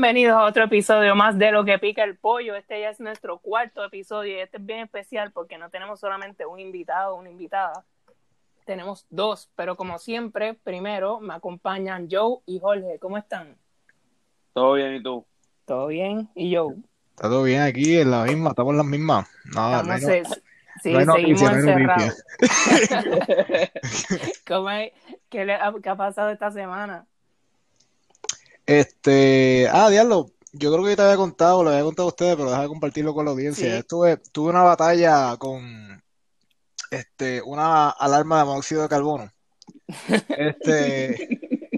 Bienvenidos a otro episodio más de Lo que pica el pollo. Este ya es nuestro cuarto episodio y este es bien especial porque no tenemos solamente un invitado o una invitada, tenemos dos, pero como siempre, primero me acompañan Joe y Jorge. ¿Cómo están? Todo bien, ¿y tú? ¿Todo bien? ¿Y Joe? Está todo bien aquí, en la misma, estamos en las mismas. Nada, no sí, no seguimos encerrados. ¿Cómo es? ¿Qué, le ha, qué ha pasado esta semana? Este, ah, diablo, yo creo que te había contado, lo había contado a ustedes, pero deja de compartirlo con la audiencia. Sí. Estuve, tuve una batalla con este, una alarma de monóxido de carbono. Este,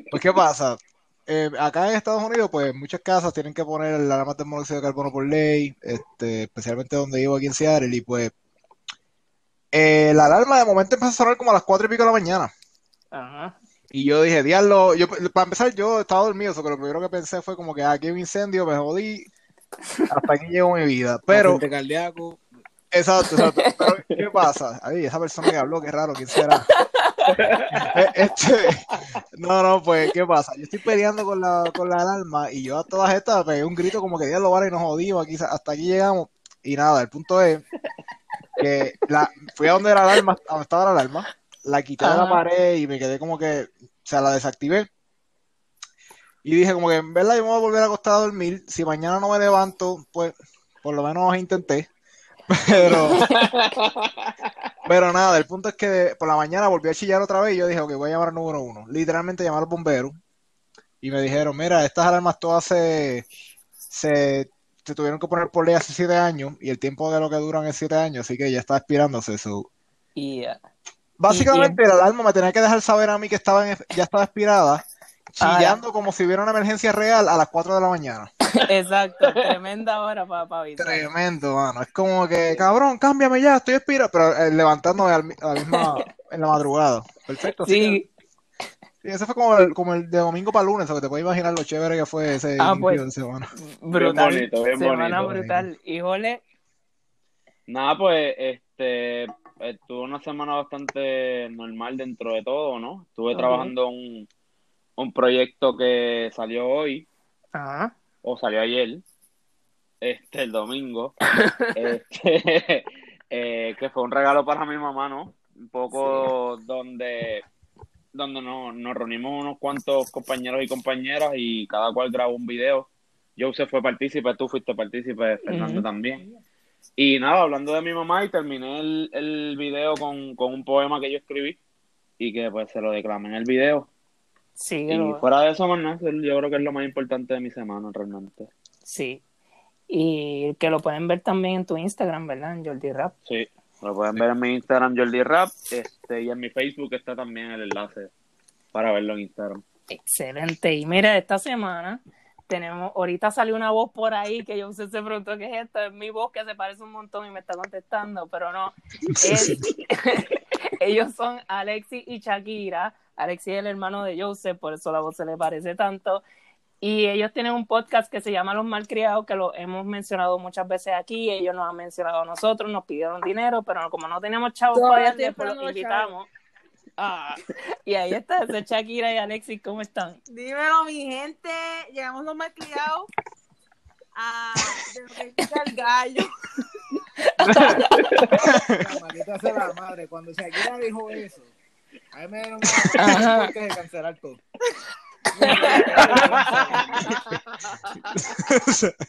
pues, ¿qué pasa? Eh, acá en Estados Unidos, pues muchas casas tienen que poner alarmas de monóxido de carbono por ley, este, especialmente donde vivo aquí en Seattle, y pues eh, la alarma de momento empezó a sonar como a las cuatro y pico de la mañana. Ajá. Y yo dije, diablo, yo, para empezar yo estaba dormido, que lo primero que pensé fue como que aquí hay un incendio, me jodí, hasta aquí llegó mi vida. Pero, cardíaco. exacto, exacto. Pero, ¿qué pasa? Ahí, esa persona que habló, qué raro, ¿quién será? Eh, Este, no, no, pues, ¿qué pasa? Yo estoy peleando con la, con la alarma y yo a todas estas pegué un grito como que diablo, vale, nos jodimos, aquí, hasta aquí llegamos. Y nada, el punto es que la, fui a donde la alarma, a donde estaba la alarma, la quité de la pared y me quedé como que, o sea, la desactivé. Y dije como que en verdad yo me voy a volver a acostar a dormir. Si mañana no me levanto, pues por lo menos intenté. Pero, pero nada, el punto es que por la mañana volví a chillar otra vez y yo dije, ok, voy a llamar al número uno. Literalmente llamar al bombero y me dijeron, mira, estas alarmas todas se, se, se tuvieron que poner por ley hace siete años y el tiempo de lo que duran es siete años, así que ya está expirándose. So, Y, uh, Básicamente, la alarma me tenía que dejar saber a mí que estaba en- ya estaba expirada, Ah, chillando como si hubiera una emergencia real a las 4 de la mañana. exacto, tremenda hora para avisar. Tremendo, mano. Es como que, cabrón, cámbiame ya, estoy expirado. Pero eh, levantándome al a la misma, en la madrugada. Perfecto. Sí, sí, ese fue como el, como el de domingo para lunes, o que te puedes imaginar lo chévere que fue ese Ah, inicio pues. de semana. brutal. Bien bonito, bien Semana bonito. brutal. Jorge, Nada, pues, este, estuve una semana bastante normal dentro de todo, ¿no? Estuve trabajando un, un proyecto que salió hoy, ajá. o salió ayer, este, el domingo, este, eh, que fue un regalo para mi mamá, ¿no? Un poco donde, donde nos, nos reunimos unos cuantos compañeros y compañeras y cada cual grabó un video. Jose fue partícipe, tú fuiste partícipe, Fernando también. Y nada, hablando de mi mamá, y terminé el, el video con, con un poema que yo escribí y que pues se lo declamé en el video. Sí, Y lo- fuera de eso, nada, yo creo que es lo más importante de mi semana realmente. sí. Y que lo pueden ver también en tu Instagram, ¿verdad? En Jordi Rap. Sí, lo pueden ver en mi Instagram, Jordi Rap, este, y en mi Facebook está también el enlace para verlo en Instagram. Excelente. Y mira, esta semana tenemos, ahorita salió una voz por ahí que yo se preguntó qué es esto, es mi voz que se parece un montón y me está contestando, pero no. Es- ellos son Alexis y Shakira. Alexis es el hermano de Joseph, por eso la voz se le parece tanto. Y ellos tienen un podcast que se llama Los Malcriados, que lo hemos mencionado muchas veces aquí. Ellos nos han mencionado a nosotros, nos pidieron dinero, pero como no teníamos chavos para ellos, pues los invitamos. Ah, y ahí está, Shakira y Alexis, ¿cómo están? Dímelo, mi gente. Llegamos los malcriados a que el gallo. La maldita sea la madre. Cuando Shakira dijo eso, a mí me dieron Ajá. ganas de cancelar todo.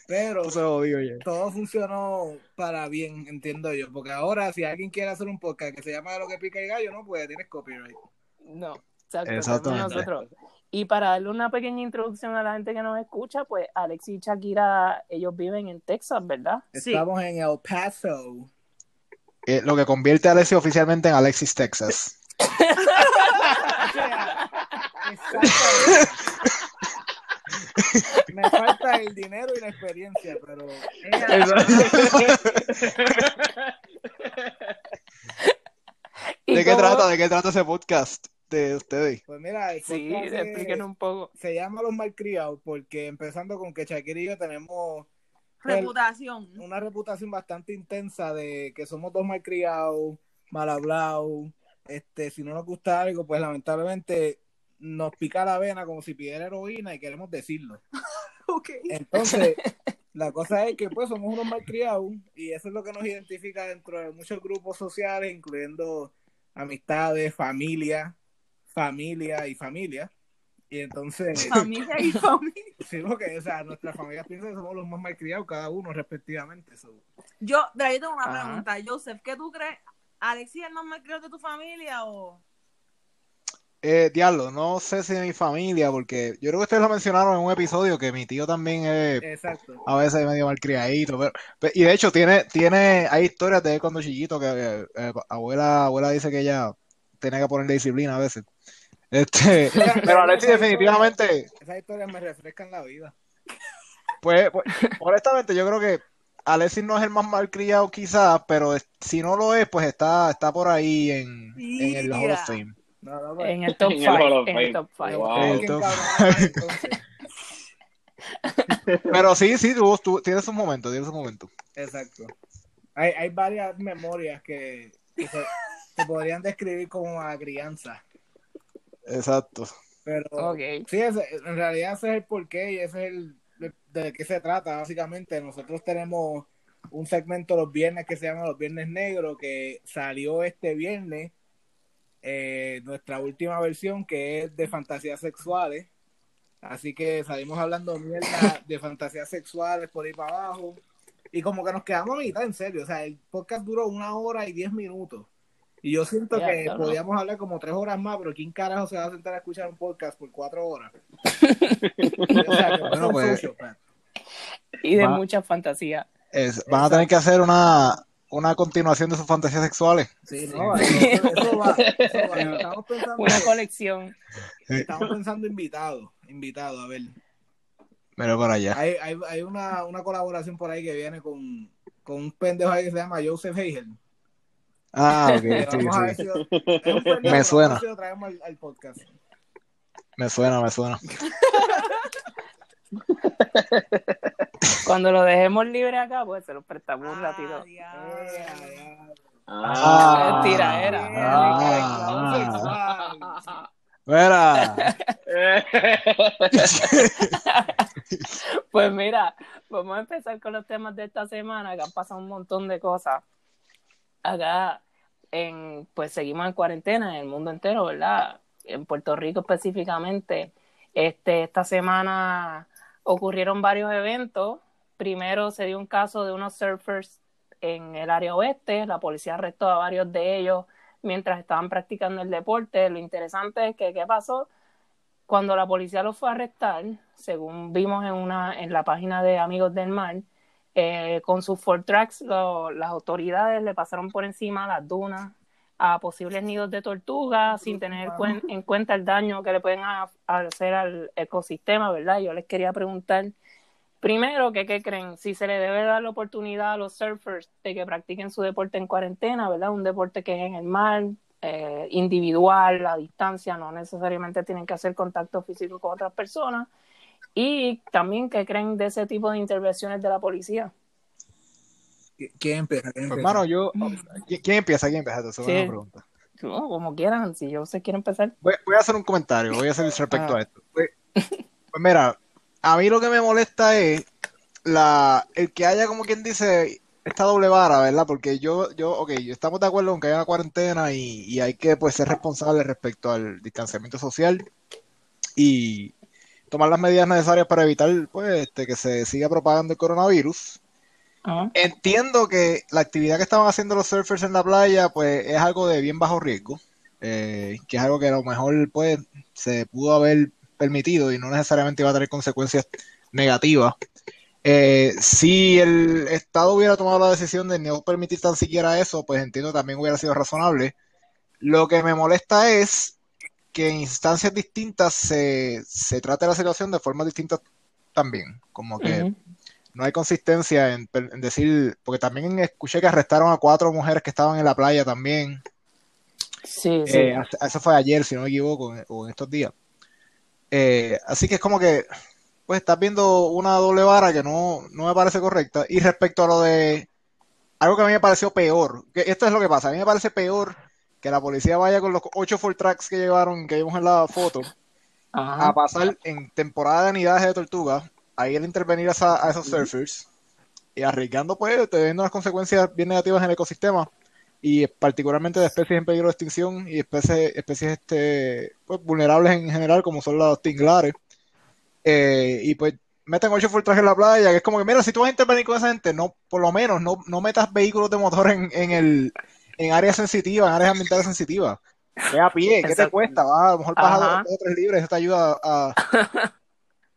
Pero Se jodió ya. todo funcionó para bien, entiendo yo. Porque ahora, si alguien quiere hacer un podcast que se llama lo que pica el gallo, no puede, tienes copyright. No, exacto, Exactamente. somos nosotros. Y para darle una pequeña introducción a la gente que nos escucha, pues Alexis y Shakira, ellos viven en Texas, ¿verdad? Sí. Estamos en El Paso. Eh, lo que convierte a Alexis oficialmente en Alexis, Texas. Me falta el dinero y la experiencia, pero ¿Y ¿De qué cómo- trata? ¿De qué trata ese podcast de ustedes? pues mira, el Sí, explíquenos un poco. se llama Los Malcriados porque empezando con que Shakira y yo tenemos Reputación. una reputación bastante intensa de que somos dos malcriados, mal hablados, este, si no nos gusta algo, pues lamentablemente nos pica la vena como si pidiera heroína y queremos decirlo. Ok. Entonces, la cosa es que pues somos unos malcriados y eso es lo que nos identifica dentro de muchos grupos sociales, incluyendo amistades, familia, familia y familia. Y entonces, Familia y familia. sí, porque, o sea, nuestras familias piensan que somos los más malcriados cada uno respectivamente. so. Yo, de ahí tengo una Ajá. pregunta. Joseph, ¿qué tú crees? ¿Alexis es el más malcriado de tu familia o...? Eh, diablo, no sé si de mi familia, porque yo creo que ustedes lo mencionaron en un episodio que mi tío también es Exacto. a veces medio malcriadito, pero, pe- y de hecho tiene, tiene, hay historias de él cuando chiquito que eh, eh, abuela, abuela dice que ella tenía que ponerle disciplina a veces. Este, pero Alexis definitivamente, Esas historias me refrescan la vida. pues, pues, honestamente yo creo que Alexis no es el más malcriado quizás, pero si no lo es, pues está, está por ahí en, en el Hall of. Fame. En el top En el Hall 5. of En el top me 5. Wow. voy a tener que encabronar más, entonces. Pero sí, sí, tú, tú tienes un momento, tienes un momento. Exacto. Hay, hay varias memorias que, que se, se podrían describir como a crianza. Exacto. Pero Ok. sí, ese- en realidad ese es el porqué y ese es el de, de qué se trata, básicamente. Nosotros tenemos un segmento los viernes que se llama Los Viernes Negros, que salió este viernes, eh, nuestra última versión, que es de fantasías sexuales. Así que salimos hablando mierda de fantasías sexuales por ahí para abajo. Y como que nos quedamos a mitad, en serio. O sea, el podcast duró una hora y diez minutos. Y yo siento que no. podíamos hablar como tres horas más, pero ¿quién carajo se va a sentar a escuchar un podcast por cuatro horas? o sea, que Bueno, pues, sucio. Y de Va- mucha fantasía. Es- van a tener que hacer una, una continuación de sus fantasías sexuales. Sí, no, eso, eso va, eso va. Estamos pensando, Una colección. estamos pensando invitados, invitados, a ver. Mira por allá. Hay, hay, hay una, una colaboración por ahí que viene con, con un pendejo ahí que se llama Joseph Hegel. Ah, ok, sí, sí. si Me pero suena. al, al podcast. Me suena, me suena. Cuando lo dejemos libre acá, pues se lo prestamos un Ah, ratito. Eh. Ah. Mentira, era. Ah. Mira. Pues mira, vamos a empezar con los temas de esta semana, que han pasado un montón de cosas. Acá, en, pues seguimos en cuarentena en el mundo entero, ¿verdad? En Puerto Rico específicamente. Este, esta semana ocurrieron varios eventos. Primero se dio un caso de unos surfers en el área oeste. La policía arrestó a varios de ellos mientras estaban practicando el deporte. Lo interesante es que, ¿qué pasó? Cuando la policía los fue a arrestar, según vimos en, una, en la página de Amigos del Mar, eh, con sus Ford Tracks, las autoridades le pasaron por encima las dunas a posibles nidos de tortuga sin tener cuen- en cuenta el daño que le pueden hacer al ecosistema, ¿verdad? Yo les quería preguntar primero que qué creen, si se le debe dar la oportunidad a los surfers de que practiquen su deporte en cuarentena, ¿verdad? Un deporte que es en el mar, eh, individual, a distancia, no necesariamente tienen que hacer contacto físico con otras personas. Y también qué creen de ese tipo de intervenciones de la policía. ¿Quién empieza? ¿Quién Pues, empieza? hermano, yo. ¿Quién quién empieza? ¿Quién empieza? Esa es una pregunta. No, como quieran, si yo se quiere empezar. Voy, voy a hacer un comentario, voy a hacer respecto Ah. a esto. Pues, pues mira, a mí lo que me molesta es la, el que haya, como quien dice, esta doble vara, ¿verdad? Porque yo, yo, ok, estamos de acuerdo en que haya una cuarentena y, y hay que pues ser responsables respecto al distanciamiento social y tomar las medidas necesarias para evitar pues este, que se siga propagando el coronavirus. Entiendo que la actividad que estaban haciendo los surfers en la playa, pues es algo de bien bajo riesgo, eh, que es algo que a lo mejor pues se pudo haber permitido y no necesariamente iba a tener consecuencias negativas. Eh, si el Estado hubiera tomado la decisión de no permitir tan siquiera eso, pues entiendo que también hubiera sido razonable. Lo que me molesta es que en instancias distintas se, se trate la situación de formas distintas también, como que. No hay consistencia en, en decir, porque también escuché que arrestaron a cuatro mujeres que estaban en la playa también. Sí, sí. Eh, hace- eso fue ayer, si no me equivoco, o en estos días. Eh, así que es como que, pues estás viendo una doble vara que no, no me parece correcta. Y respecto a lo de algo que a mí me pareció peor, que esto es lo que pasa, a mí me parece peor que la policía vaya con los ocho full tracks que llevaron, que vimos en la foto, Ajá. a pasar en temporada de anidaje de tortugas ahí el intervenir a, esa- a esos surfers y arriesgando, pues, teniendo unas consecuencias bien negativas en el ecosistema y particularmente de especies en peligro de extinción y especies, especies este, pues, vulnerables en general, como son los tinglares. Eh, y pues meten ocho track en la playa, que es como que, mira, si tú vas a intervenir con esa gente, no, por lo menos no, no metas vehículos de motor en, en el, en áreas sensitivas, en áreas ambientales sensitivas. Ve a pie, ¿qué te cuesta? Va, a lo mejor vas a Ajá. dos, dos o tres libres, eso te ayuda a,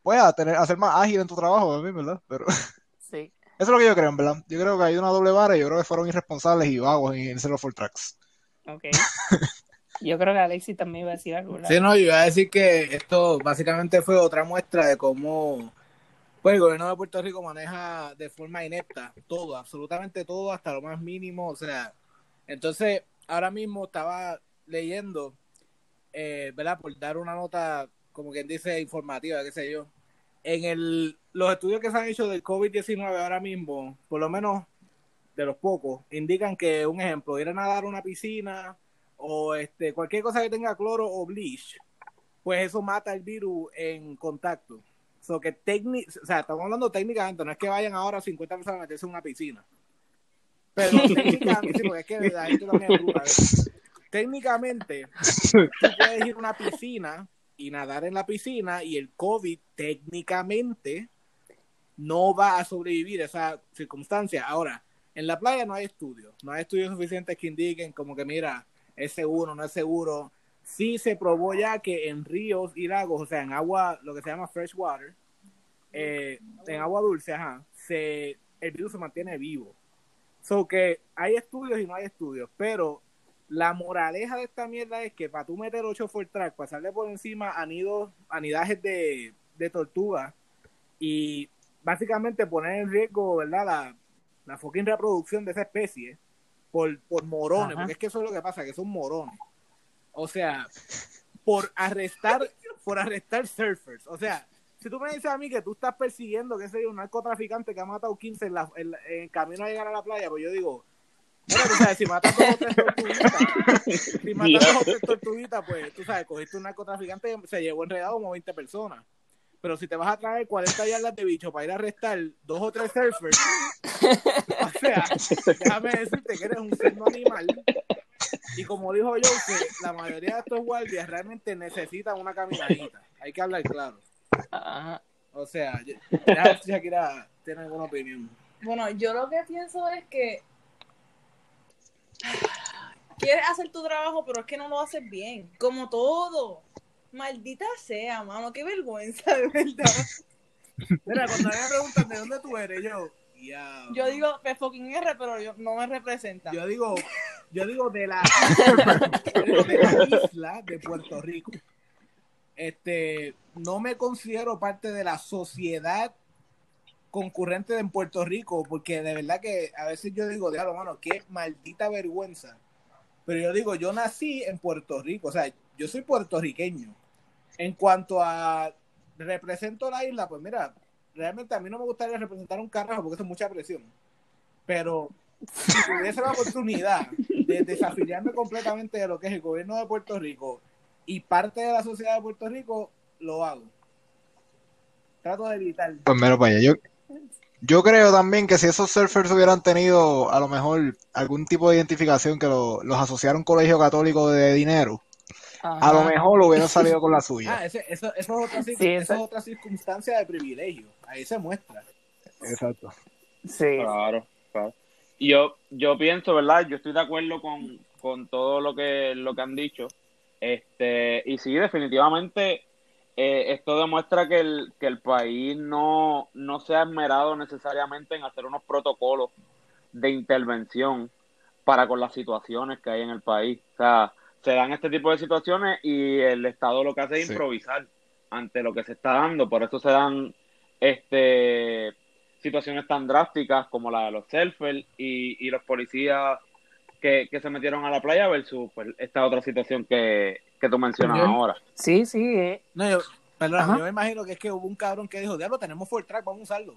pues, a tener, a ser más ágil en tu trabajo también, ¿verdad? Pero eso Sí. es lo que yo creo, en verdad. Yo creo que hay una doble vara y yo creo que fueron irresponsables y vagos en, en hacer los full tracks. Ok. Yo creo que Alexis también iba a decir algo. ¿verdad? Sí, no, yo iba a decir que esto básicamente fue otra muestra de cómo pues, el gobierno de Puerto Rico maneja de forma inepta todo, absolutamente todo, hasta lo más mínimo. O sea, entonces ahora mismo estaba leyendo, eh, ¿verdad? Por dar una nota, como quien dice, informativa, qué sé yo. En el, los estudios que se han hecho del COVID-19 ahora mismo, por lo menos de los pocos, indican que, un ejemplo, ir a nadar a una piscina o este cualquier cosa que tenga cloro o bleach, pues eso mata el virus en contacto. So que técnic, o sea, estamos hablando técnicamente, no es que vayan ahora 50 personas a meterse en una piscina. Pero técnicamente, sí, porque es que la gente también es bruta, ¿ves? Técnicamente, tú puedes ir a una piscina y nadar en la piscina y el COVID técnicamente no va a sobrevivir esa circunstancia. Ahora, en la playa no hay estudios, no hay estudios suficientes que indiquen como que mira, es seguro, no es seguro. Sí se probó ya que en ríos y lagos, o sea, en agua, lo que se llama fresh water, eh, en agua dulce, ajá, se, el virus se mantiene vivo. So que hay estudios y no hay estudios, pero la moraleja de esta mierda es que para tú meter 8 full track, pasarle por encima a nidos, anidajes de, de tortuga y básicamente poner en riesgo, ¿verdad? La, la fucking reproducción de esa especie por, por morones, Ajá. porque es que eso es lo que pasa, que son morones. O sea, por arrestar, por arrestar surfers. O sea, si tú me dices a mí que tú estás persiguiendo, que sé yo, un narcotraficante que ha matado 15 en, la, en, en camino a llegar a la playa, pues yo digo, bueno, tú sabes, si matas dos o tres tortuguitas, si matas dos o tres tortuguitas, pues tú sabes, cogiste un narcotraficante y se llevó enredado como 20 personas. Pero si te vas a traer 40 yardas de bicho para ir a arrestar dos o tres surfers, o sea, déjame decirte que eres un ser no animal. Y como dijo yo, que la mayoría de estos guardias realmente necesitan una caminadita. Hay que hablar claro. Ajá. O sea, ya déjame ver si Shakira tiene alguna opinión. Bueno, yo lo que pienso es que quieres hacer tu trabajo, pero es que no lo haces bien. Como todo. Maldita sea, mano, qué vergüenza, de verdad. Mira, cuando me preguntan de dónde tú eres, yo. ya. Yo digo P fucking R, pero yo, no me representa. Yo digo, yo digo de la, de la isla de Puerto Rico. Este, no me considero parte de la sociedad concurrente en Puerto Rico, porque de verdad que a veces yo digo, diablo, mano, qué maldita vergüenza. Pero yo digo, yo nací en Puerto Rico, o sea, yo soy puertorriqueño. En cuanto a represento la isla, pues mira, realmente a mí no me gustaría representar un carajo porque eso es mucha presión. Pero si tuviese la oportunidad de desafiliarme completamente de lo que es el gobierno de Puerto Rico y parte de la sociedad de Puerto Rico, lo hago. Trato de evitar. Pues mira, para allá. Yo, yo creo también que si esos surfers hubieran tenido a lo mejor algún tipo de identificación que lo- los asociara a un colegio católico de dinero, a lo mejor lo hubieran salido con la suya. Ah, ese- eso, eso es otra, Sí, eso es otra circunstancia de privilegio. Ahí se muestra. Exacto. Sí. Claro, claro. Y yo, yo pienso, ¿verdad? Yo estoy de acuerdo con, con todo lo que, lo que han dicho. Este, y sí, definitivamente, eh, esto demuestra que el, que el país no, no se ha esmerado necesariamente en hacer unos protocolos de intervención para con las situaciones que hay en el país. O sea, se dan este tipo de situaciones y el Estado lo que hace es Sí. improvisar ante lo que se está dando. Por eso se dan este situaciones tan drásticas como la de los surfers y, y los policías que, que se metieron a la playa versus pues, esta otra situación que, que tú mencionas ahora. Sí, sí. eh. No, yo, perdón, Ajá. yo me imagino que es que hubo un cabrón que dijo, diablo, tenemos full track, vamos a usarlo.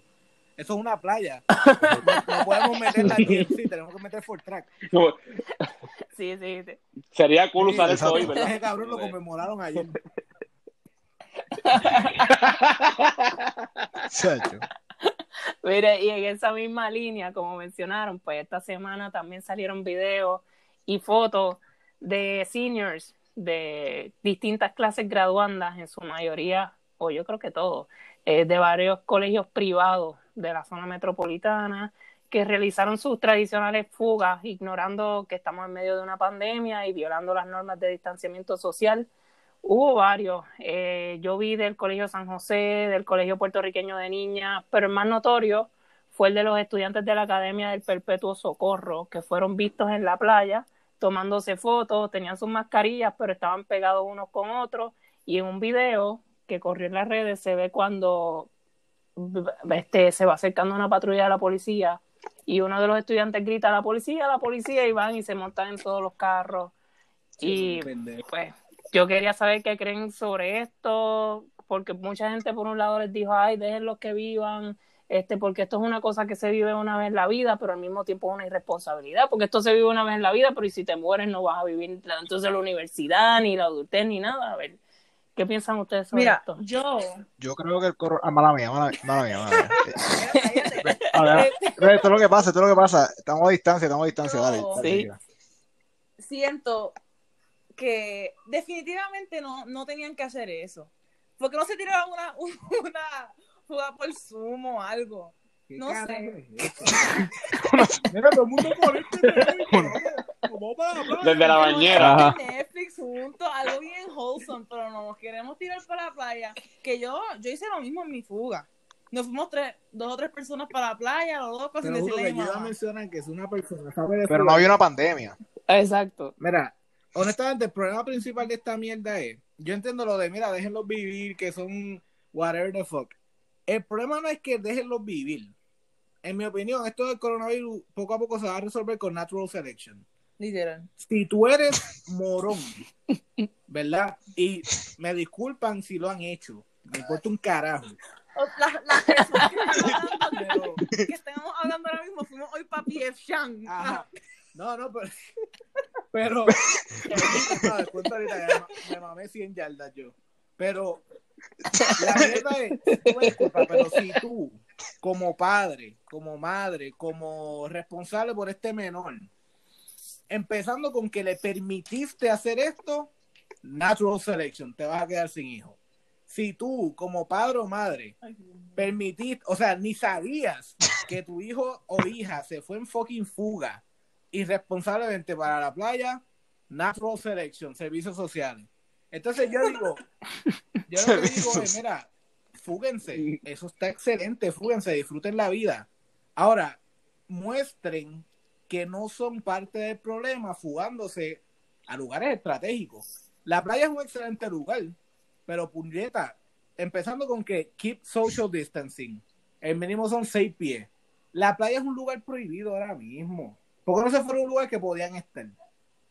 Eso es una playa. No, no podemos meterla aquí. Sí, tenemos que meter full track. Sí, sí. sí. Sería cool Sí, usar eso hoy, ¿verdad? Ese cabrón lo conmemoraron ayer. Chacho. Y en esa misma línea, como mencionaron, pues esta semana también salieron videos y fotos de seniors de distintas clases graduandas, en su mayoría, o yo creo que todos, eh, de varios colegios privados de la zona metropolitana, que realizaron sus tradicionales fugas, ignorando que estamos en medio de una pandemia y violando las normas de distanciamiento social. Hubo varios. Eh, yo vi del Colegio San José, del Colegio Puertorriqueño de Niñas, pero el más notorio fue el de los estudiantes de la Academia del Perpetuo Socorro, que fueron vistos en la playa tomándose fotos, tenían sus mascarillas, pero estaban pegados unos con otros. Y en un video que corrió en las redes se ve cuando este, se va acercando una patrulla de la policía y uno de los estudiantes grita a la policía, a la policía y van y se montan en todos los carros. y pues yo quería saber qué creen sobre esto, porque mucha gente por un lado les dijo, ay, déjenlos que vivan, este, porque esto es una cosa que se vive una vez en la vida, pero al mismo tiempo es una irresponsabilidad, porque esto se vive una vez en la vida, pero y si te mueres no vas a vivir entonces la universidad, ni la adultez, ni nada. A ver, ¿qué piensan ustedes sobre Mira, esto? yo. Yo creo que el coro. Ah, mala mía, mala, mala mía, mala mía. A ver, ve, esto es lo que pasa, esto es lo que pasa. Estamos a distancia, estamos a distancia, dale. Dale, Sí. siento que definitivamente no, no tenían que hacer eso. Porque no se tiraron una, una fuga por Zoom o algo. ¿Qué No sé. Mira, todo el mundo por este. Desde la bañera. Netflix juntos, algo bien wholesome, pero no nos queremos tirar para la playa. Que yo, yo hice lo mismo en mi fuga. Nos fuimos tres, dos o tres personas para la playa, los dos sin decirle que mencionar que es una persona Pero no había una pandemia. Exacto. Mira, honestamente, el problema principal de esta mierda es, yo entiendo lo de, mira, déjenlos vivir, que son whatever the fuck. El problema no es que déjenlos vivir. En mi opinión, esto del coronavirus poco a poco se va a resolver con natural selection. Literal. Si tú eres morón, ¿verdad? Y me disculpan si lo han hecho. Me importa un carajo. Las, las personas que estamos hablando, que estamos hablando ahora mismo, fuimos hoy para PF Chang. Ajá. No, no, pero. Pero. no, me, me mamé 100 yardas yo. Pero. La mierda es. disculpa, pero si tú, como padre, como madre, como responsable por este menor, empezando con que le permitiste hacer esto, natural selection, te vas a quedar sin hijo. Si tú, como padre o madre, permitiste, o sea, ni sabías que tu hijo o hija se fue en fucking fuga irresponsablemente para la playa, natural selection, servicios sociales. Entonces yo digo, yo lo que digo es, mira, fúguense, eso está excelente, fúguense, disfruten la vida. Ahora, muestren que no son parte del problema fugándose a lugares estratégicos. La playa es un excelente lugar, pero puñeta, empezando con que keep social distancing. El mínimo son seis pies. La playa es un lugar prohibido ahora mismo. Porque no se fueron un lugar que podían estar.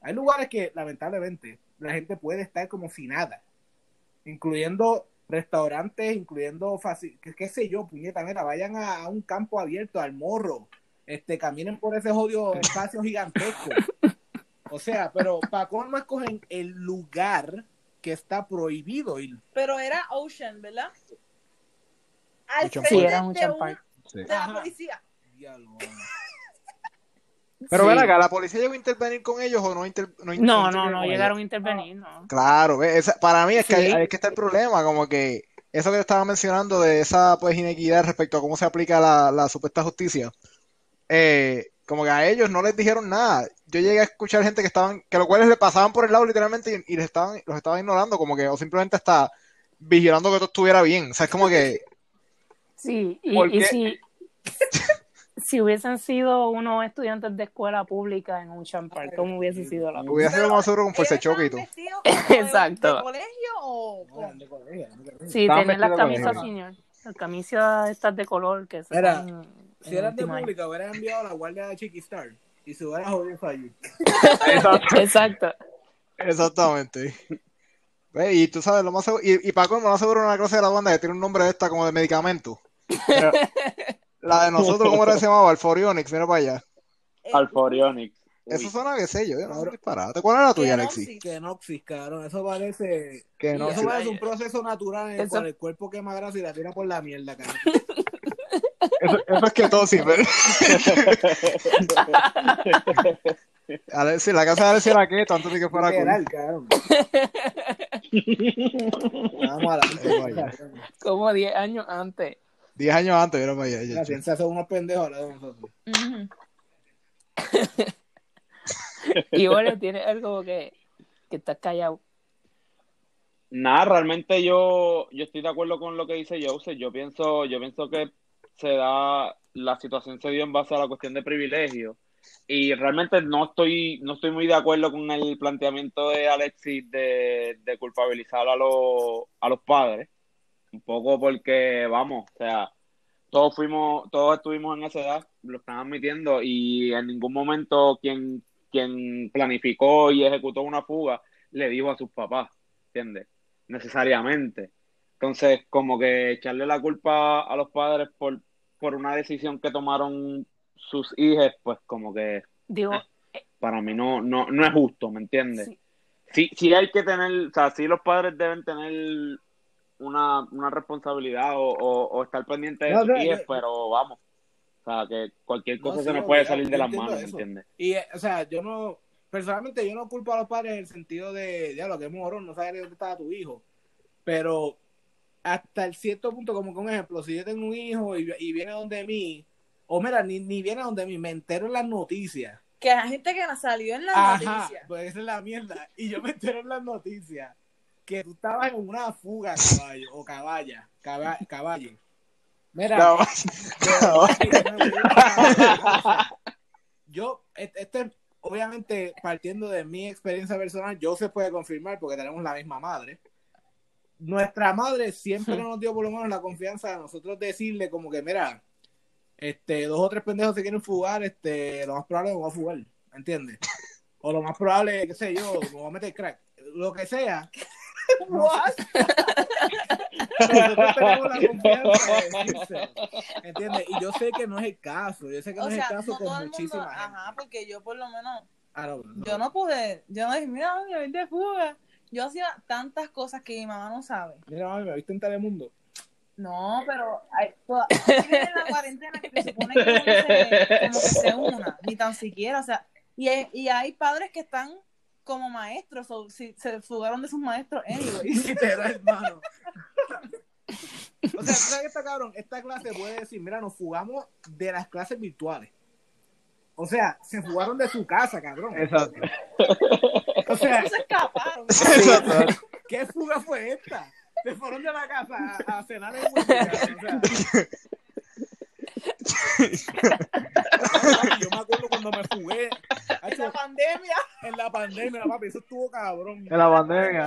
Hay lugares que, lamentablemente, la gente puede estar como si nada. Incluyendo restaurantes, incluyendo, qué, qué sé yo, puñeta, mira, vayan a, a un campo abierto, al morro. Este, caminen por ese jodido espacio gigantesco. O sea, pero para cómo no escogen el lugar que está prohibido ir. Pero era Ocean, ¿verdad? Al Ocean frente Sí, era un de, una-. Sí. de la policía. Diablo, Pero Sí. ven acá, ¿la policía llegó a intervenir con ellos o no, inter- no, No, intervino no, no ellos? llegaron a intervenir, no. Claro, esa- para mí es que Sí. ahí, es que está el problema, como que eso que te estaba mencionando de esa pues inequidad respecto a cómo se aplica la, la supuesta justicia, eh, como que a ellos no les dijeron nada. Yo llegué a escuchar gente que estaban, que los cuales le pasaban por el lado literalmente y, y les estaban, los estaban ignorando, como que, o simplemente hasta vigilando que todo estuviera bien. O sea, es como que, Sí, y, ¿Por y si, si hubiesen sido unos estudiantes de escuela pública en un Park, ¿cómo hubiese sido la cosa? hubiera sido más seguro con fuerza de choque y todo. ¿Eran vestidos como de- Exacto. ¿De colegio o. Sí, tenían las camisas senior, las camisas estas de color que se Mira, ponen Si eras de pública, hubieras enviado a la guardia de Chiquistar y se hubiera jodido allí. Exacto. Exactamente. Ve, Y tú sabes, lo más seguro, y, y Paco me lo aseguro una clase de la banda que tiene un nombre de esta como de medicamento. Pero la de nosotros, ¿cómo era que se llamaba? Alforionix, mira para allá. eh, Alforionics. Eso suena que sé yo, no sé disparate. ¿Cuál es la tuya, Kenoxis. Alexis? Kenoxis, cabrón. Eso parece. No, eso parece un proceso natural en el Eso- cual el cuerpo quema grasa y la tira por la mierda, cabrón. Eso, eso es que todo sí, pero... Alexis, la casa de Alexis era keto antes de que fuera. Literal, cabrón. Vamos a la vaya. Como 10 años antes. 10 años antes, allá. ya, La ciencia son unos pendejos ahora de nosotros. Y bueno, tiene algo que, que estás callado. Nada, realmente yo, yo estoy de acuerdo con lo que dice Joseph. Yo pienso, yo pienso que se da, la situación se dio en base a la cuestión de privilegio. Y realmente no estoy, no estoy muy de acuerdo con el planteamiento de Alexis de, de culpabilizar a los, a los padres. Un poco porque, vamos, o sea, todos fuimos, todos estuvimos en esa edad, lo están admitiendo, y en ningún momento quien, quien planificó y ejecutó una fuga le dijo a sus papás, ¿entiendes? Necesariamente. Entonces, como que echarle la culpa a los padres por, por una decisión que tomaron sus hijos, pues como que Digo, para mí no, no, no es justo, ¿me entiendes? Sí. Sí, sí hay que tener, o sea, sí los padres deben tener una, una responsabilidad o, o, o estar pendientes de No, sus yo- pero vamos, o sea, que cualquier No, cosa sí, se nos puede salir de yo las manos, ¿me eso. entiendes? Y, eh, o sea, yo no, personalmente yo no culpo a los padres en el sentido de, ya lo que morón, no sabes dónde estaba tu hijo. Pero hasta el cierto punto, como un ejemplo, si yo tengo un hijo y, y viene donde mí, o mira, ni, ni viene donde mí, me entero en las noticias. Que hay gente que salió en las Ajá, noticias. pues esa es la mierda. Y yo me entero en las noticias que tú estabas en una fuga, caballo, o caballa, caba- caballo. Mira, No, yo, este, obviamente, partiendo de mi experiencia personal, yo se puede confirmar porque tenemos la misma madre. Nuestra madre siempre nos dio por lo menos la confianza de nosotros decirle como que, mira, este, dos o tres pendejos se quieren fugar, este, lo más probable es que voy a fugar, ¿entiendes? O lo más probable, qué sé yo, me voy a meter crack. Lo que sea, What? nosotros tenemos la confianza de decírselo, ¿entiendes? Y yo sé que no es el caso, yo sé que no O es sea, el caso no con mundo, muchísima gente. ajá, porque yo por lo menos, Ah, no, no. yo no pude, yo no dije, mira, mami, me voy de fuga. Yo hacía tantas cosas que mi mamá no sabe. Mira, mami, me viste en Telemundo. No, pero hay, toda- viene la cuarentena que se supone que uno se, como que se una, ni tan siquiera, o sea, y hay, y hay padres que están como maestros, o si se fugaron de sus maestros, anyway. Literal, hermano. O sea, ¿sabes qué está cabrón? Esta clase puede decir, mira, nos fugamos de las clases virtuales. O sea, se fugaron de su casa, cabrón. Exacto. O sea, se escaparon. Exacto. ¿qué fuga fue esta? Se fueron de la casa a, a cenar en. O sea, yo me acuerdo cuando me fugué En la pandemia. en la pandemia, papi, eso estuvo cabrón. En la pandemia.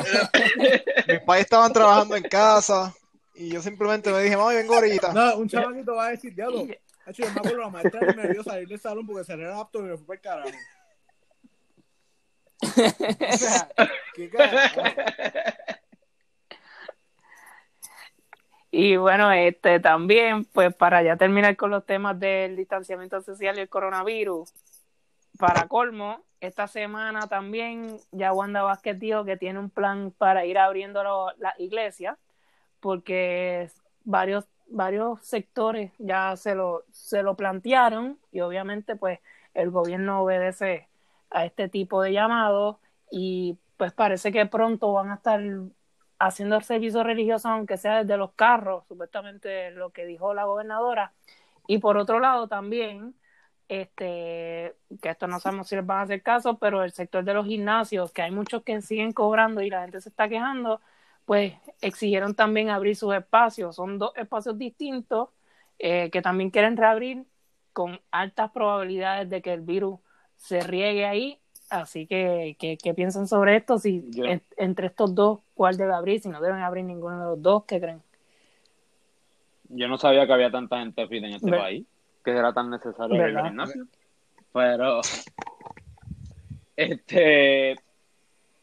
Mis pais estaban trabajando en casa y yo simplemente me dije, mami, vengo ahorita. No, un chamaquito va a decir, diablo. Hacho, yo me acuerdo, la maestra me vio salir del salón porque cerré el apto y me fue para el carajo. O sea, qué carajo. Y bueno, este también, pues para ya terminar con los temas del distanciamiento social y el coronavirus, para colmo, esta semana también ya Wanda Vázquez dijo que tiene un plan para ir abriendo las iglesias, porque varios, varios sectores ya se lo, se lo plantearon y obviamente pues el gobierno obedece a este tipo de llamados y pues parece que pronto van a estar haciendo el servicio religioso, aunque sea desde los carros, supuestamente lo que dijo la gobernadora. Y por otro lado también, este, que esto no sabemos si les van a hacer caso, pero el sector de los gimnasios, que hay muchos que siguen cobrando y la gente se está quejando, pues exigieron también abrir sus espacios. Son dos espacios distintos eh, que también quieren reabrir con altas probabilidades de que el virus se riegue ahí. Así que, ¿qué, qué piensan sobre esto? Si en- entre estos dos, ¿cuál debe abrir? Si no deben abrir ninguno de los dos, ¿qué creen? Yo no sabía que había tanta gente fit en este Ver- país, que era tan necesario el gimnasio. Pero, este,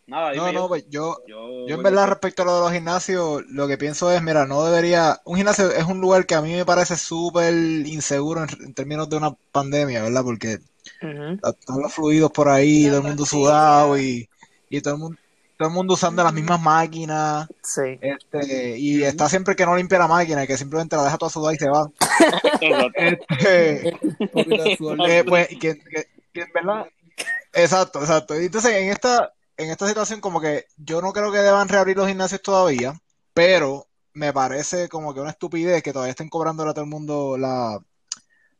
Nada, No, no, yo. pues yo, Yo, yo en verdad respecto a lo de los gimnasios, lo que pienso es, mira, no debería, un gimnasio es un lugar que a mí me parece súper inseguro en, en términos de una pandemia, ¿verdad? Porque Ujú. están los fluidos por ahí, todo el mundo sudado y, y todo el mundo, todo el mundo usando las mismas máquinas, Sí. este, y está siempre que no limpia la máquina y que simplemente la deja toda sudada y se va. Exacto. Este, eh, pues, y que, que- que en verdad, exacto, exacto. Y entonces en esta, en esta situación como que yo no creo que deban reabrir los gimnasios todavía, pero me parece como que una estupidez que todavía estén cobrando a todo el mundo la,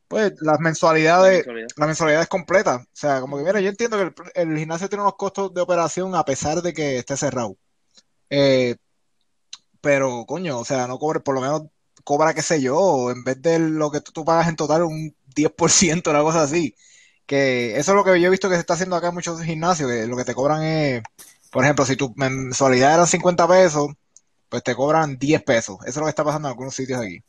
pues, las mensualidades, las mensualidades completas. O sea, como que mira, yo entiendo que el, el gimnasio tiene unos costos de operación a pesar de que esté cerrado. Eh, pero, coño, o sea, no cobre, por lo menos cobra, qué sé yo, en vez de lo que tú, tú pagas en total, un 10%, una cosa así. Que eso es lo que yo he visto que se está haciendo acá en muchos gimnasios, que lo que te cobran es, por ejemplo, si tu mensualidad eran 50 pesos, pues te cobran 10 pesos. Eso es lo que está pasando en algunos sitios aquí.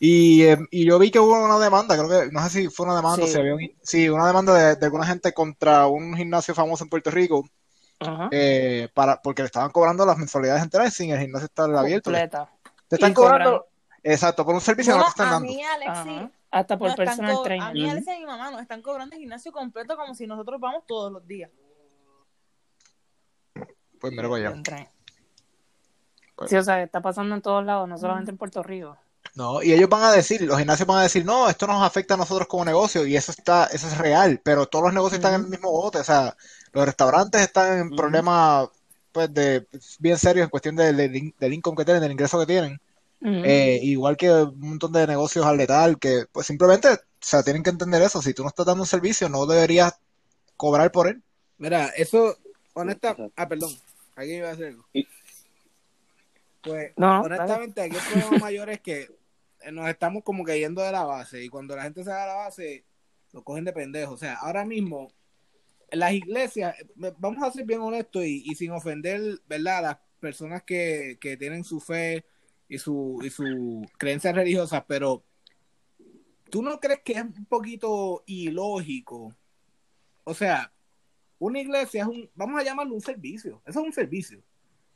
Y, eh, y yo vi que hubo una demanda, creo que, no sé si fue una demanda, o Sí. si había un- sí, una demanda de, de alguna gente contra un gimnasio famoso en Puerto Rico, eh, para, porque le estaban cobrando las mensualidades enteras sin el gimnasio estar abierto. Completa. Te están cobran- cobrando, exacto, por un servicio que Bueno, no te están a dando. mí, Alexi, Ajá. Hasta por están personal co- a trainer. mí, Ujú. Alexi y mi mamá nos están cobrando el gimnasio completo como si nosotros vamos todos los días. Pues mira para allá. Trainer. Sí, o sea, está pasando en todos lados, no solamente en Puerto Rico. No, y ellos van a decir, los gimnasios van a decir, no, esto nos afecta a nosotros como negocio, y eso está, eso es real, pero todos los negocios están en el mismo bote, o sea, los restaurantes están en Ujú. problemas, pues, de, bien serios en cuestión del, del, del income que tienen, del ingreso que tienen. Eh, igual que un montón de negocios al letal que pues simplemente, o sea, tienen que entender eso. Si tú no estás dando un servicio, no deberías cobrar por él. Mira, eso, honesta, ah, perdón, aquí iba a hacer algo. Pues, No, honestamente, aquí el problema mayor es que eh, nos estamos como que yendo de la base y cuando la gente se da de la base, lo cogen de pendejo. O sea, ahora mismo, las iglesias, eh, vamos a ser bien honestos y, y sin ofender, ¿verdad? A las personas que, que tienen su fe y su, y su creencias religiosas, pero ¿tú no crees que es un poquito ilógico? O sea, una iglesia es un, vamos a llamarlo un servicio, eso es un servicio,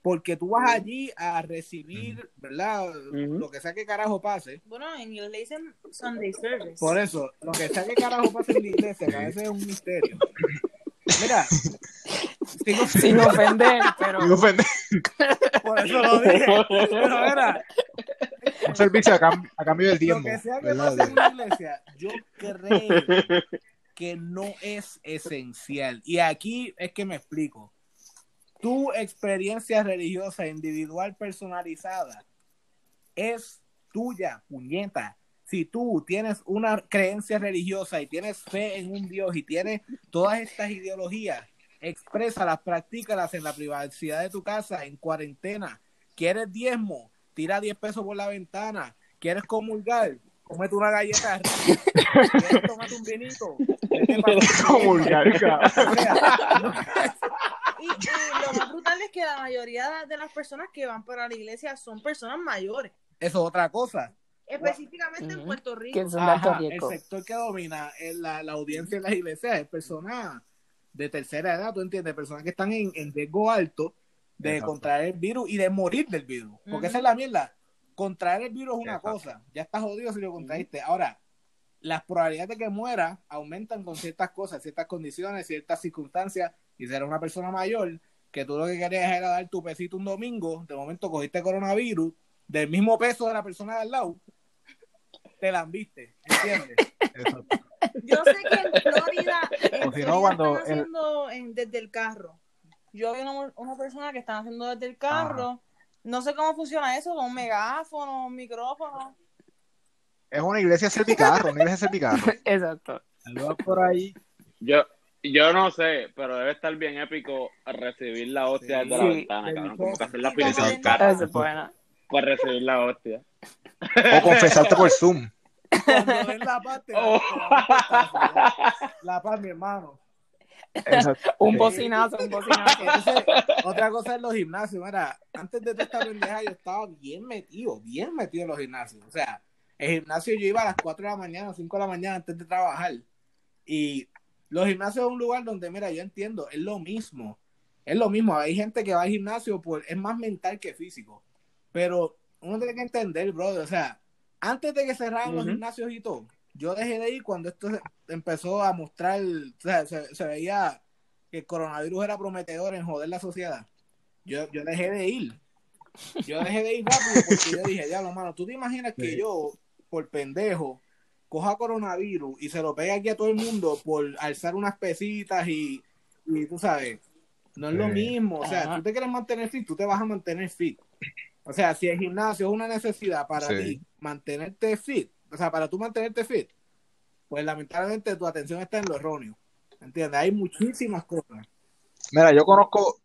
porque tú vas allí a recibir, ¿verdad? Lo que sea que carajo pase. Bueno, en inglés le dicen Sunday service. Por eso, lo que sea que carajo pase en la iglesia, que a veces es un misterio. Mira, sigo Sin ofender, pero Y ofender. por eso lo dije. Pero mira, Un servicio a, cam- a cambio del lo diezmo. que sea que pase en la iglesia, yo creo que no es esencial. Y aquí es que me explico. Tu experiencia religiosa individual personalizada es tuya, puñeta. Si tú tienes una creencia religiosa y tienes fe en un Dios y tienes todas estas ideologías, exprésalas, practícalas en la privacidad de tu casa, en cuarentena. ¿Quieres diezmo? Tira 10 pesos por la ventana. ¿Quieres comulgar? Cómete una galleta. ¿Quieres tomarte un vinito? Comulgar, Y, y lo más brutal es que la mayoría de las personas que van para la iglesia son personas mayores, eso es otra cosa. Específicamente en. Puerto Rico. que son de alto Ajá, el sector que domina en la, la audiencia en las iglesias es personas de tercera edad, tú entiendes, personas que están en, en riesgo alto de Exacto. contraer el virus y de morir del virus. Porque esa es la mierda. Contraer el virus es una Exacto. cosa, ya estás jodido si lo contraíste. Ahora, las probabilidades de que muera aumentan con ciertas cosas, ciertas condiciones, ciertas circunstancias. Y si eres una persona mayor, que tú lo que querías era dar tu pesito un domingo, de momento cogiste coronavirus, del mismo peso de la persona de al lado, te la viste, ¿entiendes? Exacto. Yo sé que en Florida, en O si no, Florida cuando están el- haciendo en- desde el carro. Yo vi una, una persona que están haciendo desde el carro. No sé cómo funciona eso, con un megáfono, un micrófono. Es una iglesia servicarro, una iglesia servicarro. Exacto. Saludos por ahí. Yo, yo no sé, pero debe estar bien épico recibir la hostia Sí. desde la ventana, cabrón. Como que hacer la Y para recibir la hostia. O confesarte por Zoom. Cuando la paz, te Oh. dan- te dan un portazo, ¿ya? La paz, mi hermano. Exacto. Un bocinazo, un bocinazo. Entonces, otra cosa en los gimnasios, mira, antes de toda esta pendeja yo estaba bien metido, bien metido en los gimnasios. O sea, el gimnasio yo iba a las 4 de la mañana, 5 de la mañana antes de trabajar. Y los gimnasios es un lugar donde, mira, yo entiendo, es lo mismo. Es lo mismo, hay gente que va al gimnasio, por, es más mental que físico. Pero uno tiene que entender, brother, o sea, antes de que cerraran los gimnasios y todo, yo dejé de ir cuando esto se- empezó a mostrar, o sea, se, se veía que el coronavirus era prometedor en joder la sociedad. Yo, yo dejé de ir. Yo dejé de ir rápido porque yo dije, diablo, mano, ¿tú te imaginas que Sí. yo, por pendejo, coja coronavirus y se lo pegue aquí a todo el mundo por alzar unas pesitas y, y tú sabes, no es lo mismo. O sea, Ajá. tú te quieres mantener fit, tú te vas a mantener fit. O sea, si el gimnasio es una necesidad para Sí. ti mantenerte fit, o sea, para tú mantenerte fit, pues lamentablemente tu atención está en lo erróneo. ¿Entiendes? Hay muchísimas cosas. Mira, yo conozco,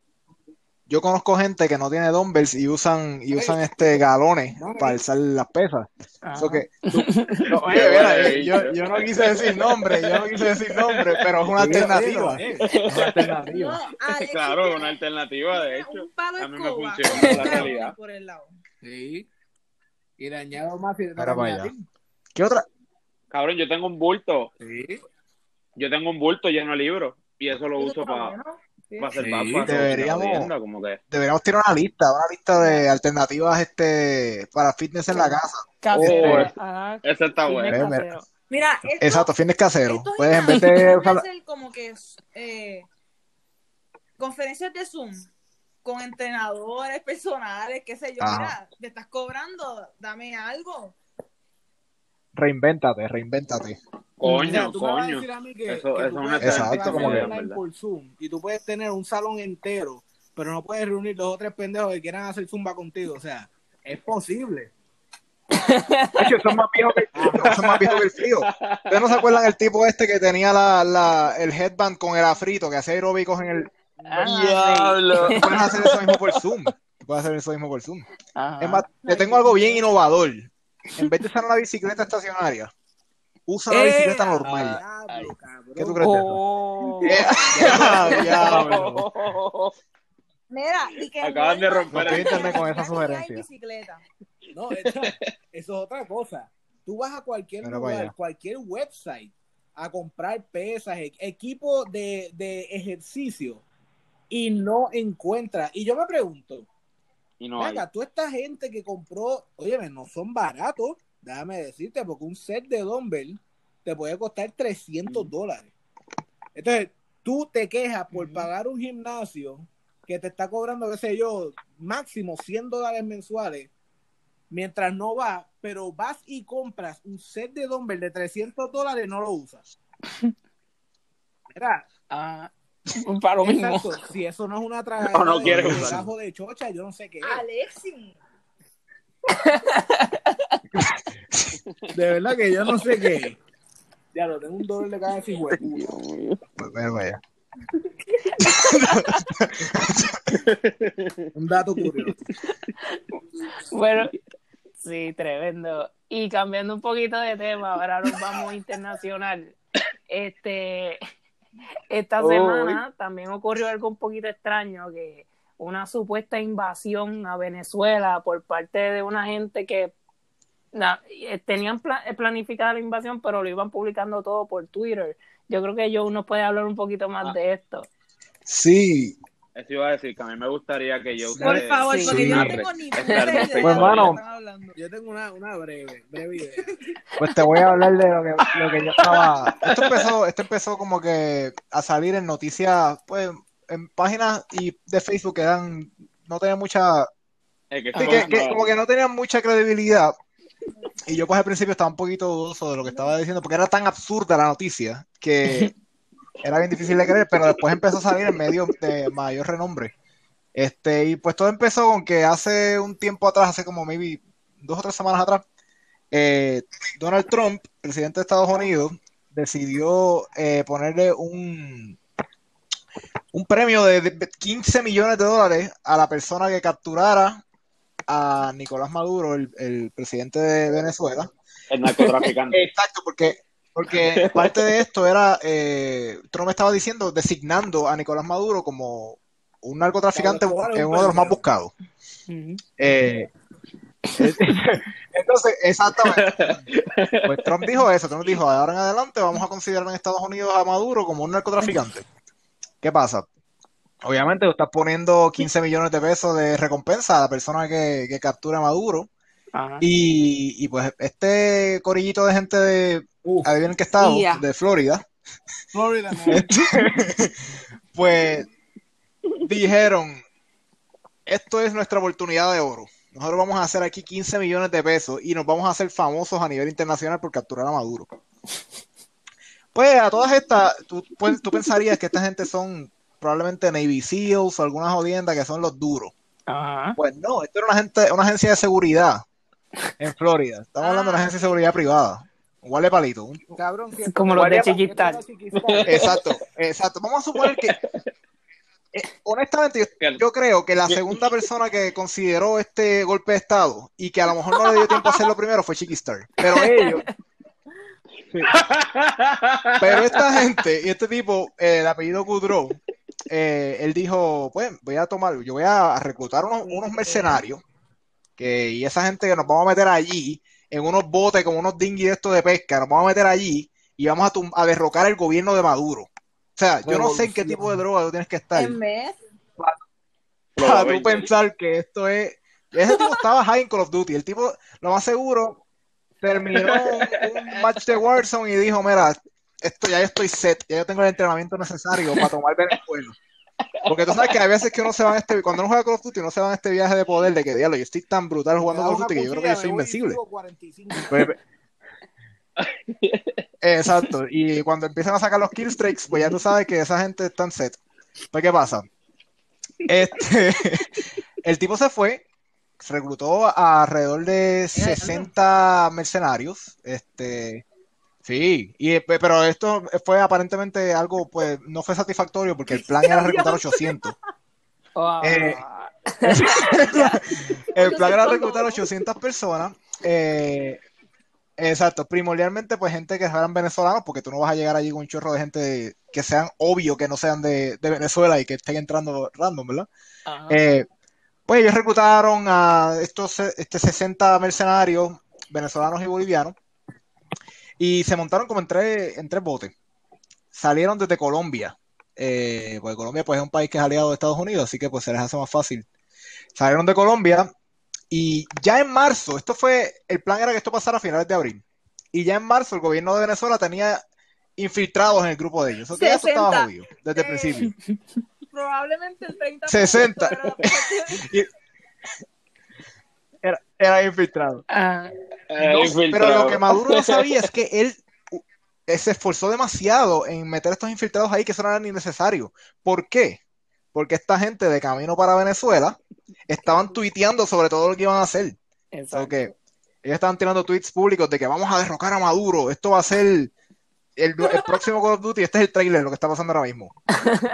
yo conozco gente que no tiene dumbbells y usan, y usan este galones No, para alzar las pesas. Eso que, tú- no, oye, mira, yo, yo no quise decir nombre, yo no quise decir nombre, pero es una alternativa. Es una alternativa. No, Claro, tiene- una alternativa, de hecho. Un palo de a mí me funciona, es la realidad. Por el lado. Sí. Y le añado más ti. ¿Qué otra? Cabrón, yo tengo un bulto. Sí. Yo tengo un bulto lleno de libros. Y eso lo uso para Sí, deberíamos- Como que. Deberíamos tener una lista, una lista de alternativas este para fitness en la casa. Casero, Oh, ajá, Ese está fitness bueno. Mira, casero. Mira, esto, Exacto, fitness casero. Puedes en vez de hacer como que eh, conferencias de Zoom con entrenadores personales, qué sé yo. Ajá. Mira, te estás cobrando, dame algo. reinvéntate, reinvéntate. O sea, Coño, tú me vas a coño. decir a mí que, Eso- que eso tú es una Exacto, como que- por Zoom y tú puedes tener un salón entero, pero no puedes reunir dos o tres pendejos que quieran hacer zumba contigo. O sea, es posible. Hecho, son más viejos que, son más viejos que el frío. ¿Ustedes no se acuerdan el tipo este que tenía la, la, el headband con el afrito, que hacía aeróbicos en el... Ah, Diablo. Tú puedes hacer eso mismo por Zoom. Tú puedes hacer eso mismo por Zoom. Ajá. Es más, te tengo algo bien innovador. En vez de usar una bicicleta estacionaria, usa una ¡Eh! bicicleta normal. Diablo, cabrón. ¿Qué tú crees? Oh. Eh, diablo. Mira, y que Acaban de romper el internet con esa hay sugerencia. bicicleta. No, eso, eso es otra cosa. Tú vas a cualquier para lugar, allá. cualquier website, a comprar pesas, e- equipo de, de ejercicio y no encuentras. Y yo me pregunto, Y no hay. venga, tú esta gente que compró, oye, no son baratos, déjame decirte, porque un set de dumbbell te puede costar 300 dólares. Entonces, tú te quejas por pagar un gimnasio que te está cobrando, qué sé yo, máximo 100 dólares mensuales, mientras no vas, pero vas y compras un set de dumbbell de 300 dólares, no lo usas. Mira, Ah, para lo mismo. exacto, si eso no es una tragedia O no de, chocha, yo no sé qué es. Alexis. De verdad que yo no sé qué. Ya lo tengo un dolor de cabeza puta. Pues, para allá. Un dato curioso. Bueno, sí, tremendo. Y cambiando un poquito de tema, ahora nos vamos internacional. Este, esta semana también ocurrió algo un poquito extraño, que una supuesta invasión a Venezuela por parte de una gente que na- eh, tenían pla- planificada la invasión, pero lo iban publicando todo por Twitter. Yo creo que Joe nos puede hablar un poquito más Ah. de esto. Sí, Eso iba a decir que a mí me gustaría que yo. Por ustedes- favor, Sí. porque yo no tengo ni idea Pues. Yo tengo una, una breve, breve idea. pues te voy a hablar de lo que, lo que yo estaba. Esto empezó, esto empezó como que a salir en noticias, pues, en páginas y de Facebook que eran, no tenían mucha, Es que sí, esto que, no- que como que no tenían mucha credibilidad. Y yo pues al principio estaba un poquito dudoso de lo que estaba diciendo, porque era tan absurda la noticia que era bien difícil de creer, pero después empezó a salir en medios de mayor renombre. Este, y pues todo empezó con que hace un tiempo atrás, hace como maybe dos o tres semanas atrás, eh, Donald Trump, presidente de Estados Unidos, decidió eh, ponerle un, un premio de, de 15 millones de dólares a la persona que capturara a Nicolás Maduro, el, el presidente de Venezuela. El narcotraficante. Exacto, porque, porque parte de esto era, eh, Trump estaba diciendo, designando a Nicolás Maduro como un narcotraficante es uno de los más buscados. Eh, entonces, exactamente. Pues Trump dijo eso, Trump dijo, de ahora en adelante vamos a considerar en Estados Unidos a Maduro como un narcotraficante. ¿Qué pasa? Obviamente tú estás poniendo 15 millones de pesos de recompensa a la persona que, que capture a Maduro. Ajá. Y, y pues este corillito de gente de, Uf, adivinen qué estado, Ya. de Florida, Florida. Este, pues dijeron, esto es nuestra oportunidad de oro. Nosotros vamos a hacer aquí 15 millones de pesos y nos vamos a hacer famosos a nivel internacional por capturar a Maduro. Pues a todas estas, tú, pues, tú pensarías que esta gente son probablemente Navy SEALs o algunas jodiendas que son los duros. Ajá. Pues no, esto era una, gente, una agencia de seguridad en Florida. Estamos hablando de una agencia de seguridad privada. Igual de palito. Un- Cabrón, que- Como los de. Chiquistal. Exacto, exacto. Vamos a suponer que, eh, honestamente, yo, yo creo que la segunda persona que consideró este golpe de Estado y que a lo mejor no le dio tiempo a hacerlo primero fue Chiquistar. Pero ellos, pero esta gente y este tipo, eh, el apellido Goudreau, eh, él dijo, pues voy a tomar, yo voy a reclutar unos, unos mercenarios que, y esa gente que nos vamos a meter allí en unos botes como unos dinghy de estos de pesca, nos vamos a meter allí y vamos a, tum- a derrocar el gobierno de Maduro. O sea, yo no sé en qué tipo de droga tú tienes que estar En vez, para tú pensar que esto es. Ese tipo estaba high en Call of Duty. El tipo, lo más seguro, terminó un, un match de Warzone y dijo: Mira, esto ya yo estoy set, ya yo tengo el entrenamiento necesario para tomar Venezuela. Porque tú sabes que hay veces que uno se va en este, cuando uno juega Call of Duty, uno se va en este viaje de poder de que, diablo, yo estoy tan brutal jugando Call of Duty que yo creo que yo soy invencible. Pues, Exacto, y cuando empiezan a sacar los kill streaks, pues ya tú sabes que esa gente está en set. Pues, ¿qué pasa? Este, el tipo se fue, reclutó a alrededor de 60 mercenarios, este, sí, y, pero esto fue aparentemente algo, pues, no fue satisfactorio porque el plan era reclutar 800. Ah. Eh, El plan era reclutar 800 personas. eh, exacto, primordialmente pues gente que fueran venezolanos, porque tú no vas a llegar allí con un chorro de gente que sean obvio que no sean de, de Venezuela y que estén entrando random, ¿verdad? Eh, pues ellos reclutaron a estos este 60 mercenarios venezolanos y bolivianos y se montaron como en tres, en tres botes. Salieron desde Colombia, eh, porque Colombia pues es un país que es aliado de Estados Unidos, así que pues se les hace más fácil. Salieron de Colombia y ya en marzo, esto fue, el plan era que esto pasara a finales de abril. Y ya en marzo el gobierno de Venezuela tenía infiltrados en el grupo de ellos. Eso que ya eso estaba 60. jodido desde el Eh, principio. probablemente el 30% 60. era la población. Era, era infiltrado. Ah, No, infiltrado. pero lo que Maduro no sabía es que él se esforzó demasiado en meter estos infiltrados ahí que eso no era ni necesario. ¿Por qué? Porque esta gente de camino para Venezuela estaban tuiteando sobre todo lo que iban a hacer. Exacto. que ellos estaban tirando tweets públicos de que vamos a derrocar a Maduro, esto va a ser el, el próximo Call of Duty, este es el trailer, lo que está pasando ahora mismo.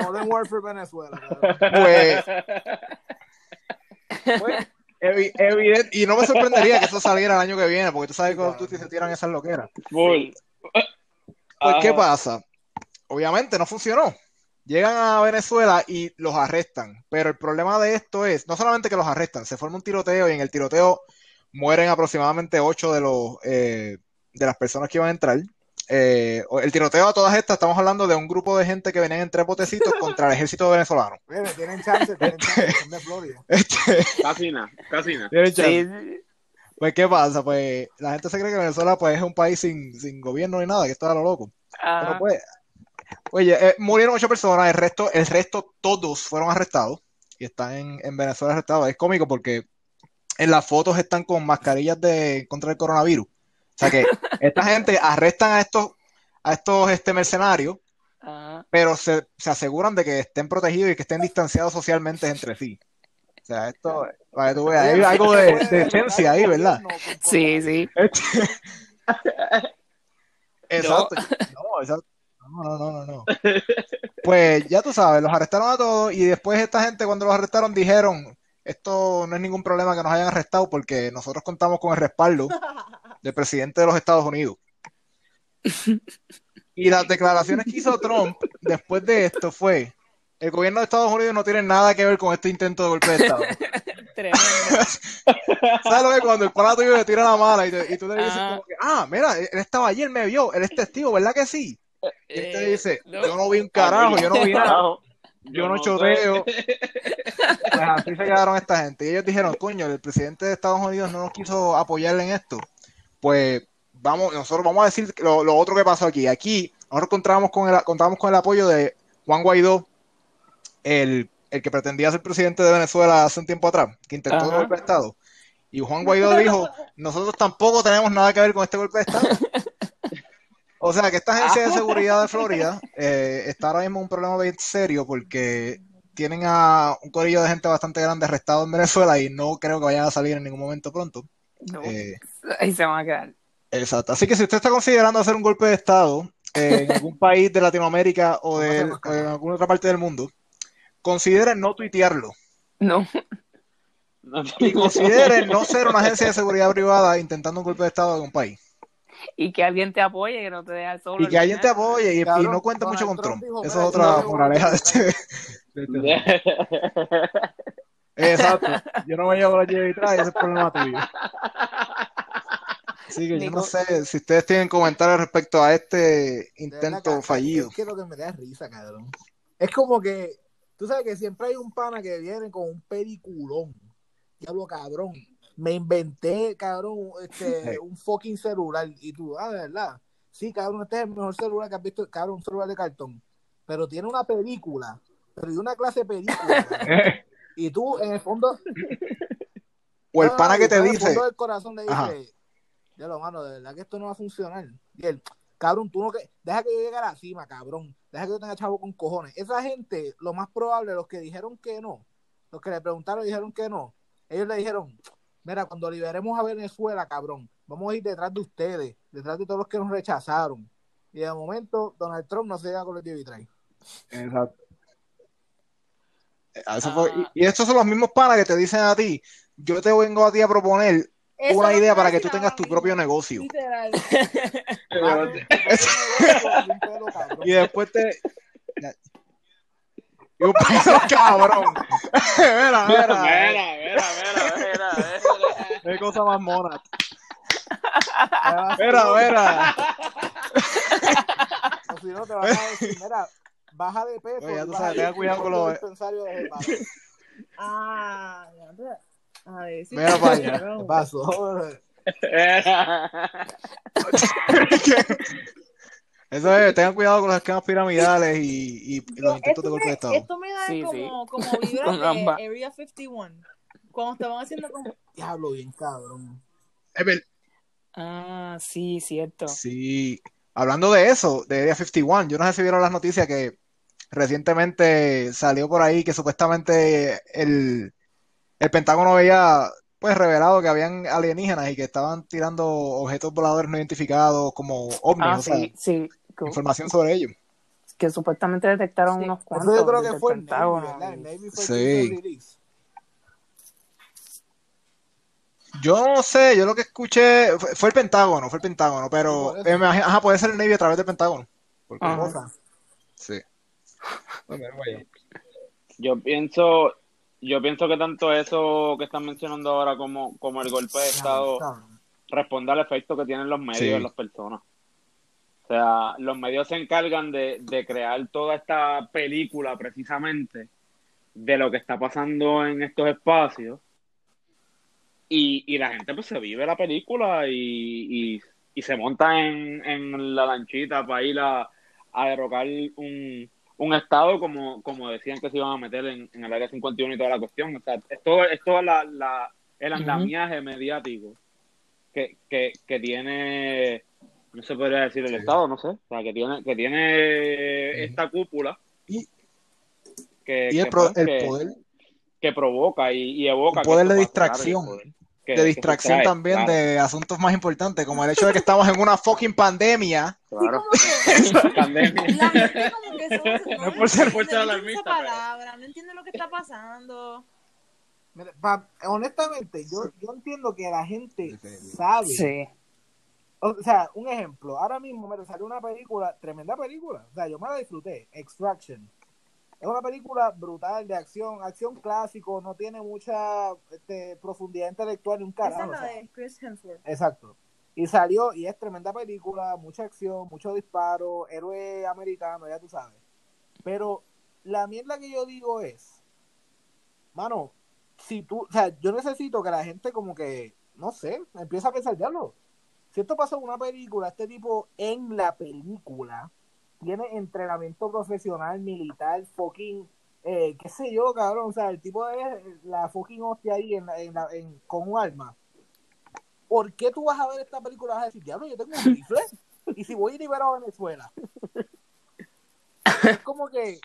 Modern Warfare Venezuela. Pues, pues, evi- evident- y no me sorprendería que eso saliera el año que viene, porque tú sabes que Call of Duty se tiran esas loqueras. Pues, ¿qué pasa? Obviamente no funcionó. Llegan a Venezuela y los arrestan. Pero el problema de esto es, no solamente que los arrestan, se forma un tiroteo y en el tiroteo mueren aproximadamente ocho de los eh, de las personas que iban a entrar. Eh, el tiroteo a todas estas, estamos hablando de un grupo de gente que venían en tres botecitos contra el ejército venezolano. Tienen chance, tienen chance, son de Florida. Este, Casi nada, casi nada. Pues, ¿qué pasa? Pues la gente se cree que Venezuela pues, es un país sin, sin gobierno ni nada, que está a lo loco. Pero Ajá. pues, oye, eh, murieron ocho personas, el resto, el resto todos fueron arrestados y están en, en Venezuela arrestados. Es cómico porque en las fotos están con mascarillas de contra el coronavirus. O sea que esta gente arrestan a estos, a estos este, mercenarios, Ajá. pero se, se aseguran de que estén protegidos y que estén distanciados socialmente entre sí. O sea, esto, para que tú veas, hay algo de, de esencia ahí, ¿verdad? Sí, sí. Este- Exacto. No, exacto. No, no, no, no, no. Pues ya tú sabes, los arrestaron a todos y después esta gente cuando los arrestaron dijeron, esto no es ningún problema que nos hayan arrestado porque nosotros contamos con el respaldo del presidente de los Estados Unidos. Y las declaraciones que hizo Trump después de esto fue, el gobierno de Estados Unidos no tiene nada que ver con este intento de golpe de Estado. Tremendo. ¿Sabes lo que cuando el pana tuyo le tira la mala y, te- y tú le dices Ajá. como que, ah, mira, él estaba allí, él me vio, él es testigo, ¿verdad que sí? Y él te Eh, dice, no. yo no vi un carajo, yo no vi nada. Carajo. yo no choteo. Pues así se quedaron esta gente. Y ellos dijeron, coño, el presidente de Estados Unidos no nos quiso apoyar en esto. Pues vamos, nosotros vamos a decir lo, lo otro que pasó aquí. Aquí nosotros contamos con el, contamos con el apoyo de Juan Guaidó, el, el que pretendía ser presidente de Venezuela hace un tiempo atrás, que intentó Ajá. un golpe de Estado. Y Juan Guaidó dijo, nosotros tampoco tenemos nada que ver con este golpe de Estado. O sea que esta agencia de seguridad de Florida eh, está ahora mismo en un problema bien serio porque tienen a un corillo de gente bastante grande arrestado en Venezuela y no creo que vayan a salir en ningún momento pronto. No, Eh, ahí se van a quedar. exacto. Así que si usted está considerando hacer un golpe de Estado eh, en algún país de Latinoamérica o, de, o en alguna otra parte del mundo, considere no tuitearlo No, No, y considere no ser una agencia de seguridad privada intentando un golpe de Estado en un país. y que alguien te apoye, que no te deje solo. Y que alguien te apoye y, no cuente mucho con Trump. Esa "Mira, es otra moraleja de votar". este. de este- Exacto. Yo no me llevo la llave detrás y ese es problema tuyo. Así que yo no sé si ustedes tienen comentarios respecto a este intento fallido. Es que lo que me da risa, cabrón. Es como que, tú sabes que siempre hay un pana que viene con un peliculón. Diablo, cabrón. Me inventé, cabrón, este, un fucking celular. Y tú, ah, de verdad. Sí, cabrón, este es el mejor celular que has visto, cabrón, un celular de cartón. Pero tiene una película, pero de una clase de película. Y tú, en el fondo. O el pana no, que te tú en el dice, fondo del corazón le dice, ya lo mano, de verdad que esto no va a funcionar. Y él, cabrón, tú no que, deja que yo llegue a la cima, cabrón. Deja que yo tenga chavo con cojones. Esa gente, lo más probable, los que dijeron que no, los que le preguntaron dijeron que no, ellos le dijeron, mira, cuando liberemos a Venezuela, cabrón, vamos a ir detrás de ustedes, detrás de todos los que nos rechazaron. Y de momento, Donald Trump no se llega con el TV Exacto. Eso fue- y, y estos son los mismos panas que te dicen a ti, yo te vengo a ti a proponer Eso una idea para que tú tengas tu propio negocio. Literal. Y después te... Y un pedo cabrón. mira, Mira, mira. mira, mira. Qué cosa más mona. Mira, mira. O si no, te van a decir, mira, baja de peso. Oye, ya tú sabes, tenga cuidado con al lo- dispensario de Geparo. Ah, a ver, sí, Mira para allá. cabrón. ¿Qué pasó? Eso es, tengan cuidado con los esquemas piramidales y, y los intentos de Esto golpe de me, Estado. esto me da Sí, como, sí. como vibra de. Area 51. Cuando estaban haciendo como... Diablo, bien cabrón. Ah, sí, cierto. Sí. Hablando de eso, de Area 51, yo no sé si vieron las noticias que recientemente salió por ahí que supuestamente el, el Pentágono había pues revelado que habían alienígenas y que estaban tirando objetos voladores no identificados como ovnis, Ah, o sea, sí, sí. Que, información sobre ellos. que supuestamente detectaron Sí. unos Eso cuantos yo creo que fue el Navy. El Navy fue el Sí. el. Yo no sé, yo lo que escuché fue, fue el Pentágono, fue el Pentágono, Sí, pero por eso. eh, me imagino- ajá, puede ser el Navy a través del Pentágono. Porque- Ajá. Cosa. sí. Bueno, vaya. Yo pienso, yo pienso que tanto eso que están mencionando ahora como, como el golpe de Estado responde al efecto que tienen los medios Sí. en las personas. O sea, los medios se encargan de, de crear toda esta película precisamente de lo que está pasando en estos espacios y, y la gente pues se vive la película y, y, y se monta en, en la lanchita para ir a, a derrocar un, un estado como, como decían que se iban a meter en, en el área 51 y toda la cuestión. O sea, es todo, es todo la, la, el andamiaje mediático que, que, que tiene, no se podría decir el Sí. Estado, no sé, o sea, que tiene, que tiene esta cúpula Y- que, Y el, que, pro- pues, el poder, que provoca y, y evoca. Que poder de el distracción. Que- de que distracción también claro, de asuntos más importantes, como el hecho de que estamos en una fucking pandemia. Claro. Pandemia. No es por ser- no entiende alarmista, pero- palabra, no entiende lo que está pasando. Mira, pa- honestamente, yo, yo entiendo que la gente sabe. Sí. O sea, un ejemplo, ahora mismo me salió una película, tremenda película, o sea, yo me la disfruté, Extraction. Es una película brutal de acción, acción clásico, no tiene mucha este, profundidad intelectual ni un Esa carajo. es o la de Chris Hemsworth. Exacto. Y salió, y es tremenda película, mucha acción, mucho disparo, héroe americano, ya tú sabes. Pero la mierda que yo digo es, mano, si tú, o sea, yo necesito que la gente como que, no sé, empiece a pensar, diablo, si esto pasa en una película, este tipo en la película tiene entrenamiento profesional, militar, fucking, eh, qué sé yo, cabrón, o sea, el tipo de la fucking hostia ahí en, en la- en- con un arma. ¿Por qué tú vas a ver esta película y vas a decir, diablo, yo tengo un rifle? Y si voy a liberar a Venezuela. Es como que,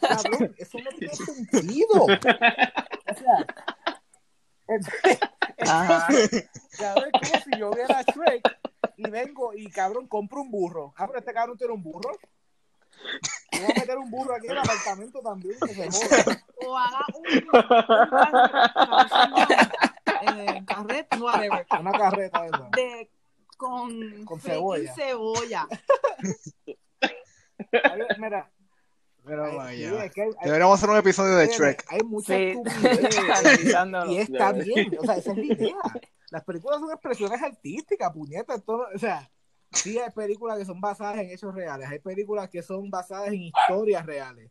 cabrón, eso no tiene sentido. O sea, es- Ajá. cabrón, es como si yo viera a Shrek y vengo y cabrón compro un burro. Ah, pero este cabrón tiene un burro. Voy a meter un burro aquí en el apartamento también, que se joda. O haga un, un eh, carrete, whatever, Una carreta esa. de, con, Con cebolla. cebolla. Mira, Pero ay, vaya. sí, es que hay- hay- Deberíamos hacer un episodio de Shrek. Hay mucha Sí. y está bien. O sea, esa es la idea. Las películas son expresiones artísticas, puñetas. esto no- o sea, sí hay películas que son basadas en hechos reales. Hay películas que son basadas en historias reales.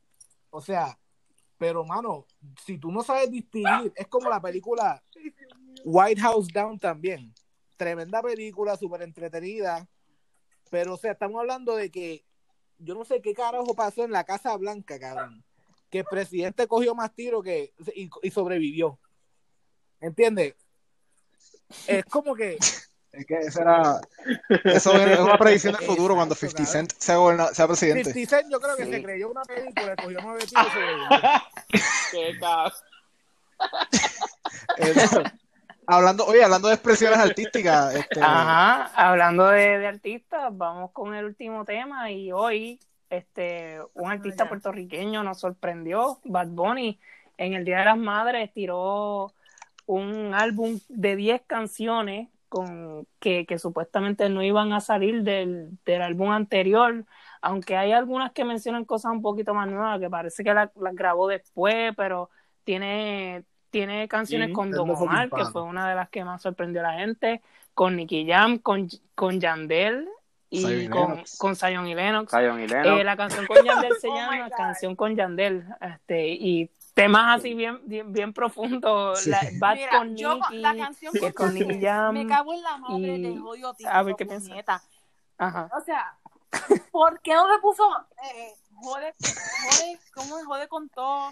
O sea, pero mano, si tú no sabes distinguir, es como la película White House Down también. Tremenda película, súper entretenida. Pero, o sea, estamos hablando de que yo no sé qué carajo pasó en la Casa Blanca, cabrón. Que el presidente cogió más tiro que y, y sobrevivió. ¿Entiendes? Es como que Es que eso era. Eso es una predicción del futuro cuando Exacto, 50 cabrón. Cent sea, goberna- sea presidente. 50 Cent yo creo que Sí. se creyó una película, cogió nueve tiros y sobrevivió. Qué. Eso. hablando, oye, hablando de expresiones artísticas, este, Ajá, hablando de, de artistas, vamos con el último tema y hoy este un artista ya. puertorriqueño nos sorprendió, Bad Bunny, en el Día de las Madres tiró un álbum de 10 canciones con que, que supuestamente no iban a salir del, del álbum anterior, aunque hay algunas que mencionan cosas un poquito más nuevas, que parece que la- las grabó después, pero tiene, tiene canciones con Don Omar, que fue una de las que más sorprendió a la gente, con Nicky Jam, con, con Yandel y Zion y con, con Zion y Lennox. Zion y Lennox. Eh, la canción con Yandel se Oh llama. Canción con Yandel, este, y temas así bien, bien, bien profundos, Sí. la, Bad Mira, con yo con- Nicky, la canción que con con Nicky Jam, me cago en la madre y- del jodido tío. a ver qué piensa. puñeta. ajá, O sea, ¿por qué no le puso eh, jode, jode, cómo es? jode con todo,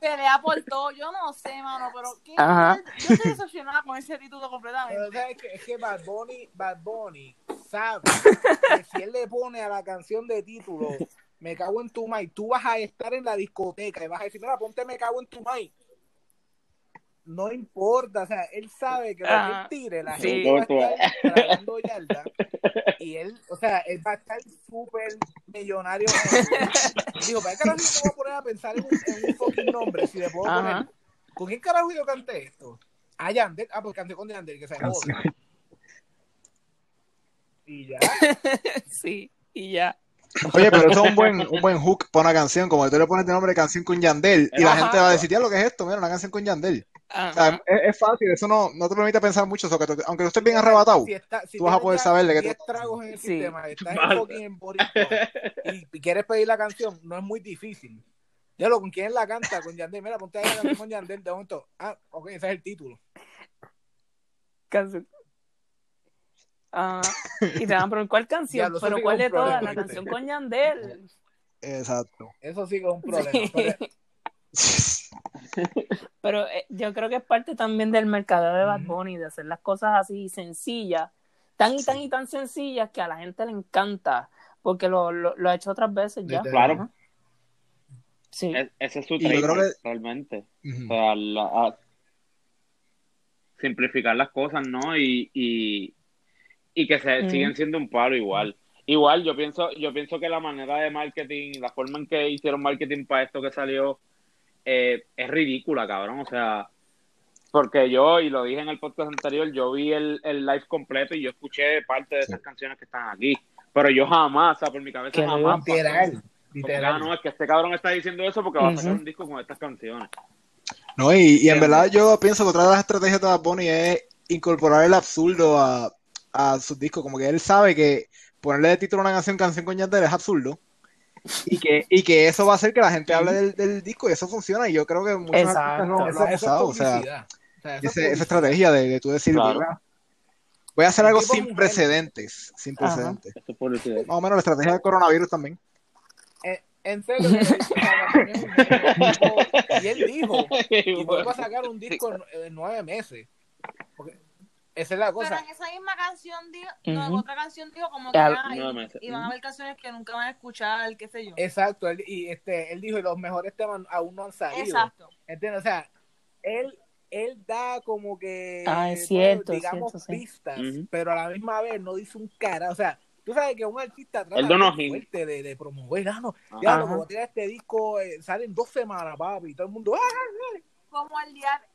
pelea por todo? Yo no sé, mano, pero ¿qué? Ajá. yo estoy decepcionada con ese título Pero completamente. ¿sabes qué? es que Bad Bunny, Bad Bunny sabe que si él le pone a la canción de título Me cago en tu mic, tú vas a estar en la discoteca y vas a decir, mira, ponte Me cago en tu mic. No importa, o sea, él sabe que lo que Ah, tire, la sí. gente va a estar tragando yarda y él, o sea, él va a estar súper millonario. Digo, ¿para qué carajo yo me voy a poner a pensar en un, en un fucking nombre si le puedo Ajá. poner? ¿Con quién carajo yo canté esto? A Yandel. Ah, pues canté con Yandel, que se joda. Y ya. sí, y ya. Oye, pero esto es un buen, un buen hook para una canción, como que tú le pones de nombre canción con Yandel y la gente va a decir, ya lo que es esto, mira, una canción con Yandel. O sea, Ajá. es, es fácil, eso no, no te permite pensar mucho, so que tú- aunque tú estés bien arrebatado, Si está- si tú vas a tienes poder saber de qué 10 tú- tragos en el Sí. sistema, estás en fucking en y, y quieres pedir la canción, no es muy difícil. Ya lo, ¿con quién la canta? Con Yandel. Mira, ponte ahí la canción con Yandel de momento. Ah, ok, ese es el título. Canción. Ah, y te van a preguntar cuál canción, pero cuál de todas, la canción con Yandel. exacto. Eso sí que es un problema. Sí. Pero- eh, yo creo que es parte también del mercado de Bad. Bunny, de hacer las cosas así sencillas, tan y tan y tan sencillas que a la gente le encanta, porque lo, lo, lo ha hecho otras veces ya. Claro. Sí. Es- ese es su que- realmente. O sea, la- a- simplificar las cosas, ¿no? Y, y, y que se Ujú. siguen siendo un palo igual. Igual, yo pienso, yo pienso que la manera de marketing, la forma en que hicieron marketing para esto que salió, eh, es ridícula, cabrón. O sea, porque yo, y lo dije en el podcast anterior, yo vi el, el live completo y yo escuché parte de esas canciones que están aquí. Pero yo jamás, o sea, por mi cabeza Que jamás. pasó. Literal. Como que, Literal. ah, no, es que este cabrón está diciendo eso porque va a sacar un disco con estas canciones. No, y, y en verdad yo pienso que otra de las estrategias de Bad Bunny es incorporar el absurdo a, a sus discos, como que él sabe que ponerle de título a una canción, canción con Yandel es absurdo, y que, y que eso va a hacer que la gente hable del, del disco y eso funciona y yo creo que muchos Exacto. lo, han usado, o sea. O esa estrategia de, de tú decir, Claro. "Mira, voy a hacer algo sin precedentes, sin Ajá. precedentes. Es. Más o menos la estrategia del coronavirus también. En, en serio, y él dijo, y vuelve a sacar un disco en, en nueve meses. Porque esa es la Pero cosa. en esa misma canción dijo, no, en otra canción dijo como que Al- ay, No, meses. y van a haber canciones que nunca van a escuchar, qué sé yo. Exacto, él, y este, él dijo, y los mejores temas aún no han salido. Exacto. ¿Entiendes? O sea, él, él da como que, Ah, es cierto, digamos, cierto, sí. pistas, pero a la misma vez no dice un cara. O sea, tú sabes que un artista trata hints. fuerte de, de promover, ah, no, ya, como tirar este disco, eh, sale en dos semanas, papi, y todo el mundo, ¡ah! Como el diario.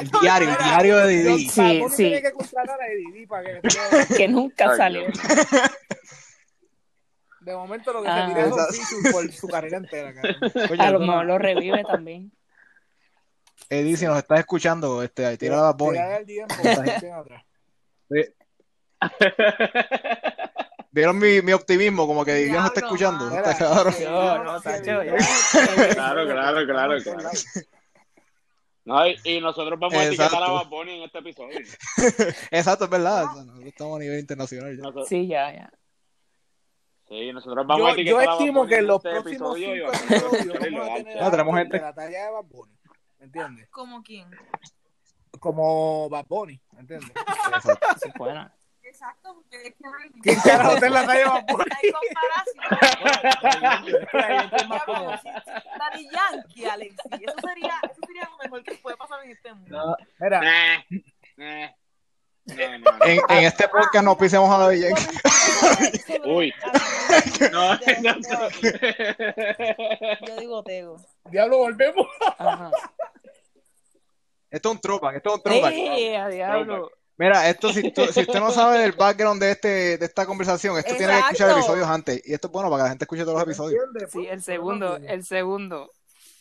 El diario, el diario de Didi. Sí, sí. tiene que contratar a Didi para que Que nunca salió. Dios. de momento lo que Ah. se tira es por su carrera entera. Oye, A lo no, mejor lo revive también. Eddie, si nos estás escuchando, este, tira la Bunny. Tira está gente atrás. Vieron mi, mi optimismo, como que está escuchando. Está cabrón. Yo, no, Sacho, ya. Claro, claro, claro, claro. No, y, y nosotros vamos a etiquetar a. Bad Bunny en este episodio. Exacto, es verdad. nosotros estamos a nivel internacional ya. Nosotros- Sí, ya, ya. sí, nosotros vamos a Yo, yo etiquetar a Bad estimo Bunny que en los este próximos episodio cinco a episodios vamos a tener Ya, tenemos a gente. de la talla de Bad Bunny, ¿me entiendes? ¿Como quién? Como Bad Bunny, ¿me entiendes? Exacto. Sí, buena. Exacto, porque es que ¿Quién carajo está en la Bunny? hay comparación. Ahí Daddy Yankee, Alexi, eso sería, eso sería lo mejor que puede pasar en este mundo. Mira, Nah, nah. No, no, no. En, en este podcast no pisemos a la Villa. Uy. No. Yo digo Tego. diablo, volvemos. Ajá. Esto es un throwback, esto es un throwback. ¡Eh, a diablo! Mira, esto si, tú- si usted no sabe del background de este de esta conversación, esto tiene que escuchar episodios antes. Y esto es bueno para que la gente escuche todos los episodios. Sí, el segundo, el segundo.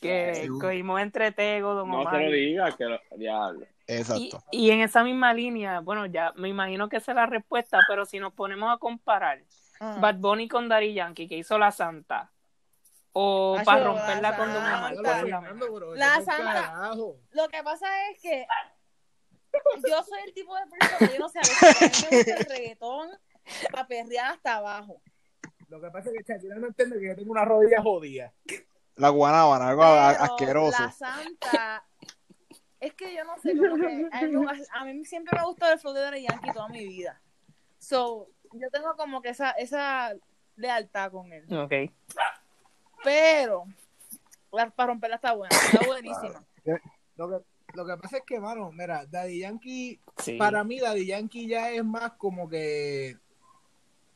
Que El segundo. cogimos entre Tego, Don No Omar. se lo digas, que lo... Diablo. Exacto. y en esa misma línea, bueno, ya me imagino que esa es la respuesta, pero si nos ponemos a comparar Ajá. Bad Bunny con Daddy Yankee, que hizo La Santa, o Ay, para romperla La con Don Omar. La Santa. Lo que pasa es que yo soy el tipo de persona que yo no sé, a mí me gusta el reggaetón para perrear hasta abajo. Lo que pasa es que Shakira no entiende que yo tengo una rodilla jodida. La guanábana, algo Pero asqueroso. La Santa, es que yo no sé, como que a mí, a mí siempre me ha gustado el flow de Daddy Yankee toda mi vida. So, yo tengo como que esa, esa lealtad con él. Ok. Pero, la- para romperla está buena, está buenísima. Lo que, lo que pasa es que, mano, mira, Daddy Yankee, Sí. para mí Daddy Yankee ya es más como que...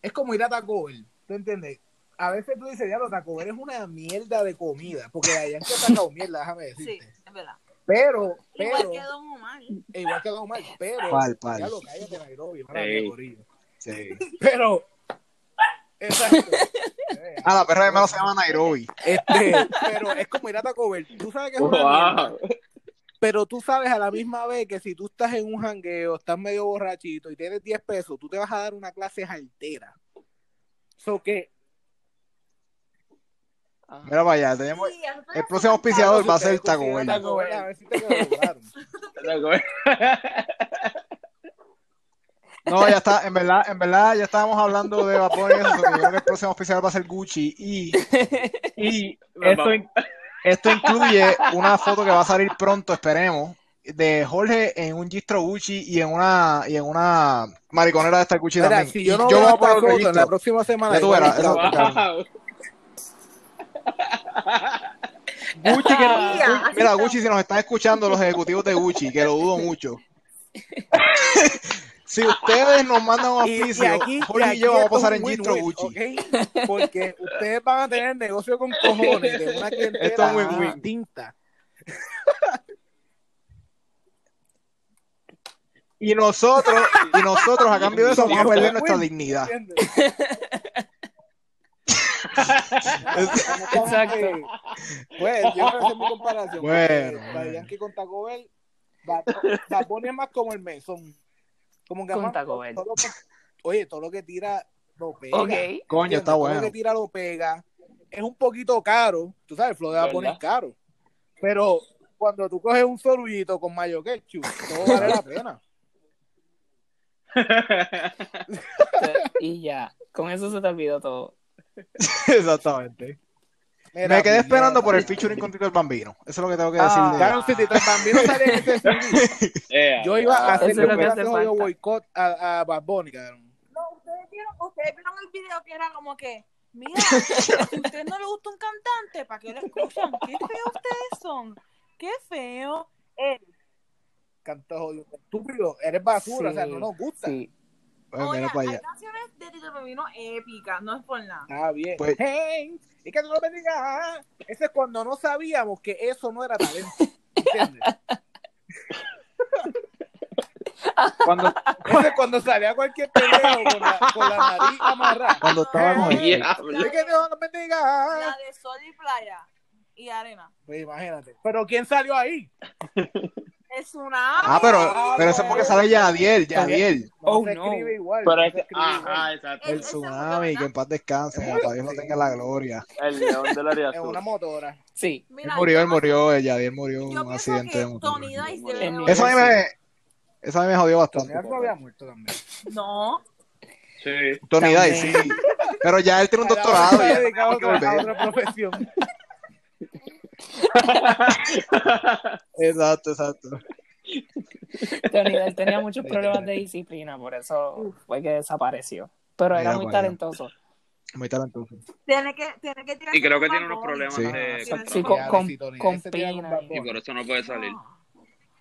Es como ir a Taco Bell, ¿tú entiendes? A veces tú dices, ya lo Taco Bell es una mierda de comida, porque Daddy Yankee ha sacado mierda, déjame Sí, decirte. es verdad. Pero, pero, Igual que Don Omar. igual que Don Omar, pero, Pal, pal. ya lo cállate, Nairobi, mala Ey. mía, corillo. Sí. Pero, exacto. Ah, la perra de malo se llama Nairobi. Este, pero es como ir a Taco Bell. Tú sabes que es una mierda, Wow. Pero tú sabes a la misma vez que si tú estás en un jangueo, estás medio borrachito y tienes 10 pesos, tú te vas a dar una clase altera. So que Ajá. Mira para allá, tenemos Sí, el próximo auspiciador va a ser Taco Bell. Taco Bell, A ver si te lograron. No, ya está, en verdad, en verdad ya estábamos hablando de vapor y eso, so que yo creo que el próximo auspiciador va a ser Gucci y, y esto, in- esto incluye una foto que va a salir pronto, esperemos, de Jorge en un gistro Gucci y en una y en una mariconera de esta Gucci Mira, también. si yo no voy veo a esta poner otro foto en la próxima semana, tú verás, eso- Wow. Gucci que no- mira, Gucci, si nos están escuchando los ejecutivos de Gucci, que lo dudo mucho. si ustedes nos mandan un Y, y auspicio, aquí, Jorge y, y yo aquí vamos a pasar en gistro Gucci. ¿ok? Porque ustedes van a tener negocio con cojones de una clientela Esto es win-win. distinta. Y nosotros, y nosotros a cambio de eso vamos a perder nuestra Win. dignidad. Exacto. Pues, yo que esa es mi comparación. Bueno, bueno. Daddy Yankee con Taco Bell, Bad Bunny es más como el mesón. Como que Con Taco Bell. todo oye, todo lo que tira lo pega. Ok. Coño, está Todo bueno. lo que tira lo pega. es un poquito caro, tú sabes, el flow va a poner caro. Pero cuando tú coges un sorullito con mayo ketchup, todo vale la pena. Y ya, con eso se te olvidó todo. Exactamente. Mira, Me quedé esperando por el featuring con Tito el Bambino. Eso es lo que tengo que Ah, decir. de- Claro, si Tito el Bambino salía en ese CD, Eh, yo iba a hacer un boicot a, a Bad Bunny, cabrón. No, ustedes vieron, ustedes vieron el video que era como que, mira, si a usted no le gusta un cantante, ¿para qué lo escuchan? Qué feo ustedes son. Qué feo. Él. Canto jodido. Estúpido, eres basura, o sea, no nos gusta. Sí. Pues para hay canciones de Tito Bambino épicas, no es por nada. Ah, bien. Pues- Hey, y que no lo bendiga. Ese es cuando no sabíamos que eso no era talento. ¿Entiendes? Cuando, Ese es cuando salía cualquier peleo con la, con la nariz amarrada. cuando estaba con él. diablo. Y que Dios nos bendiga. La de sol y playa y arena. Pues imagínate. Pero ¿quién salió ahí? Tsunami. Ah, pero, pero eso es porque sale Yadiel, Yadiel. Oh, no. escribe igual. Pero no es ajá, exacto. El tsunami, que en paz descanse, que para Dios no tenga la gloria. El león del área Es una motora. Sí. Él murió, él murió, el Yadiel murió en un accidente Eso a mí me, eso a mí me jodió bastante. Tony no había muerto también. No. Sí. Tony Dice, sí. Pero ya él tiene un doctorado. Ya a otra, a otra profesión. Exacto, exacto. Tony tenía muchos problemas de disciplina, por eso fue que desapareció. Pero era muy para talentoso. Muy talentoso. Tiene que, tiene que tirar Y creo que con tiene unos problemas Sí. de Sí, con- con- con pina Bad y- por eso no puede salir.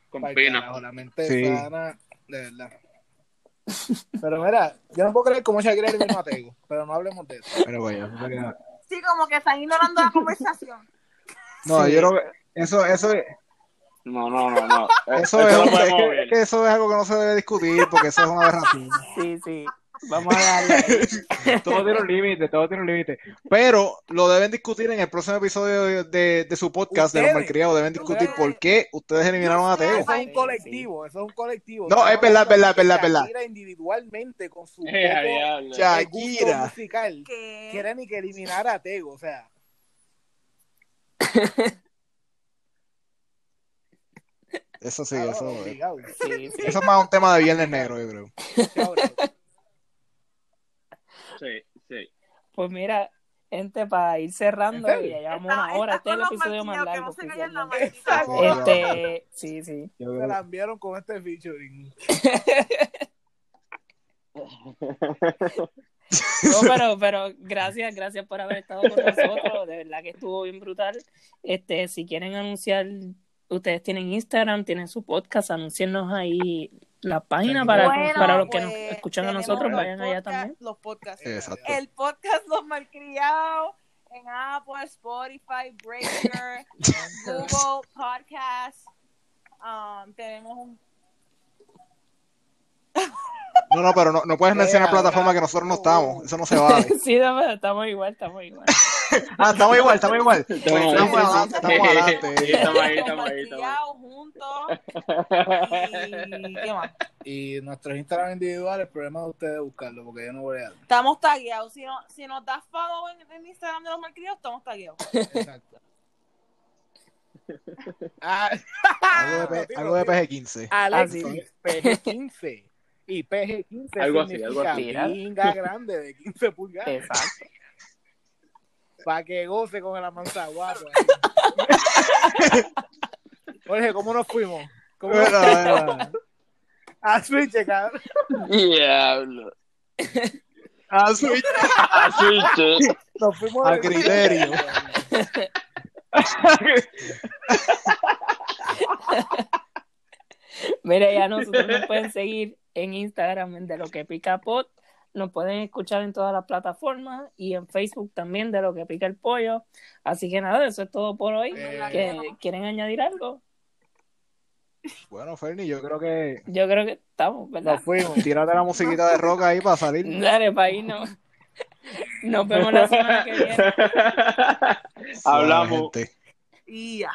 Con Pa'l pina. carajo, la mente Sí. sana, de verdad. Pero mira, yo no puedo creer cómo Shakira vino a Tego, pero no hablemos de eso. Pero vaya, eso sería- Sí, como que están ignorando la conversación. No, Sí. yo creo que eso, eso, No, no, no, no. Eso es, que, ver. es que eso es algo que no se debe discutir porque eso es una aberración. Sí, sí. Vamos a darle. todo tiene un límite, todo tiene un límite. Pero lo deben discutir en el próximo episodio de, de- de su podcast de los malcriados. Deben discutir Ustedes. por qué ustedes eliminaron a Teo. Eso es un colectivo, eso es un colectivo. No, es verdad, es verdad, es verdad, verdad. Shakira individualmente con su Eh, poco Shakira. musical Que... quiere ni que eliminara a Tego, o sea. Eso sí, ah, eso, obligado. Sí, sí. eso es más un tema de Viernes Negro, yo creo. Sí, sí. Pues mira, gente, para ir cerrando, ¿En serio? ya llevamos una hora. Este es el episodio más que no se la. Este, sí, sí. Se la enviaron con este featuring. No, pero, pero gracias, gracias por haber estado con nosotros. De verdad que estuvo bien brutal. Este, si quieren anunciar, ustedes tienen Instagram, tienen su podcast, anunciennos ahí la página para, Bueno, para los que pues, nos escuchan a nosotros, vayan allá podcast- también. Los podcasts. Exacto. El podcast Los Malcriados en Apple, Spotify, Breaker, Google Podcast. Um, tenemos un No, no, pero no, no puedes mencionar plataforma que nosotros no estamos. Eso no se vale. Sí, no, pero estamos igual, estamos igual. Ah, estamos igual, estamos igual. Pues Estamos estamos ahí. adelante, estamos adelante. Sí, estamos ahí, estamos ahí, estamos juntos. Y ¿qué más? Y nuestros Instagram individuales, el problema de ustedes buscarlo, porque yo no voy a. Estamos tagueados. Si, no, si nos das follow en, en Instagram de los malcriados, estamos tagueados. Exacto. Ah, Algo de, P- algo de PG-15. Alexis, Así. PG-15. Y PG-15 Algo así, significa algo así. pinga grande de 15 pulgadas. Exacto. Para que goce con el amanzaguapo. Jorge, ¿cómo nos fuimos? ¿Cómo nos... Bueno, bueno. A Switch, cabrón. Diablo. Ah, switch. Así, che. Nos fuimos A criterio. Mira, ya nosotros nos pueden seguir en Instagram en de lo que pica pod. Nos pueden escuchar en todas las plataformas y en Facebook también de lo que pica el pollo. Así que nada, eso es todo por hoy. Eh, ¿Que- ¿Quieren añadir algo? Bueno, Ferni, yo creo que Yo creo que estamos, ¿verdad? Nos fuimos. tírate la musiquita de rock ahí para salir. Dale, para irnos. Nos vemos la semana que viene. Hablamos. Ya.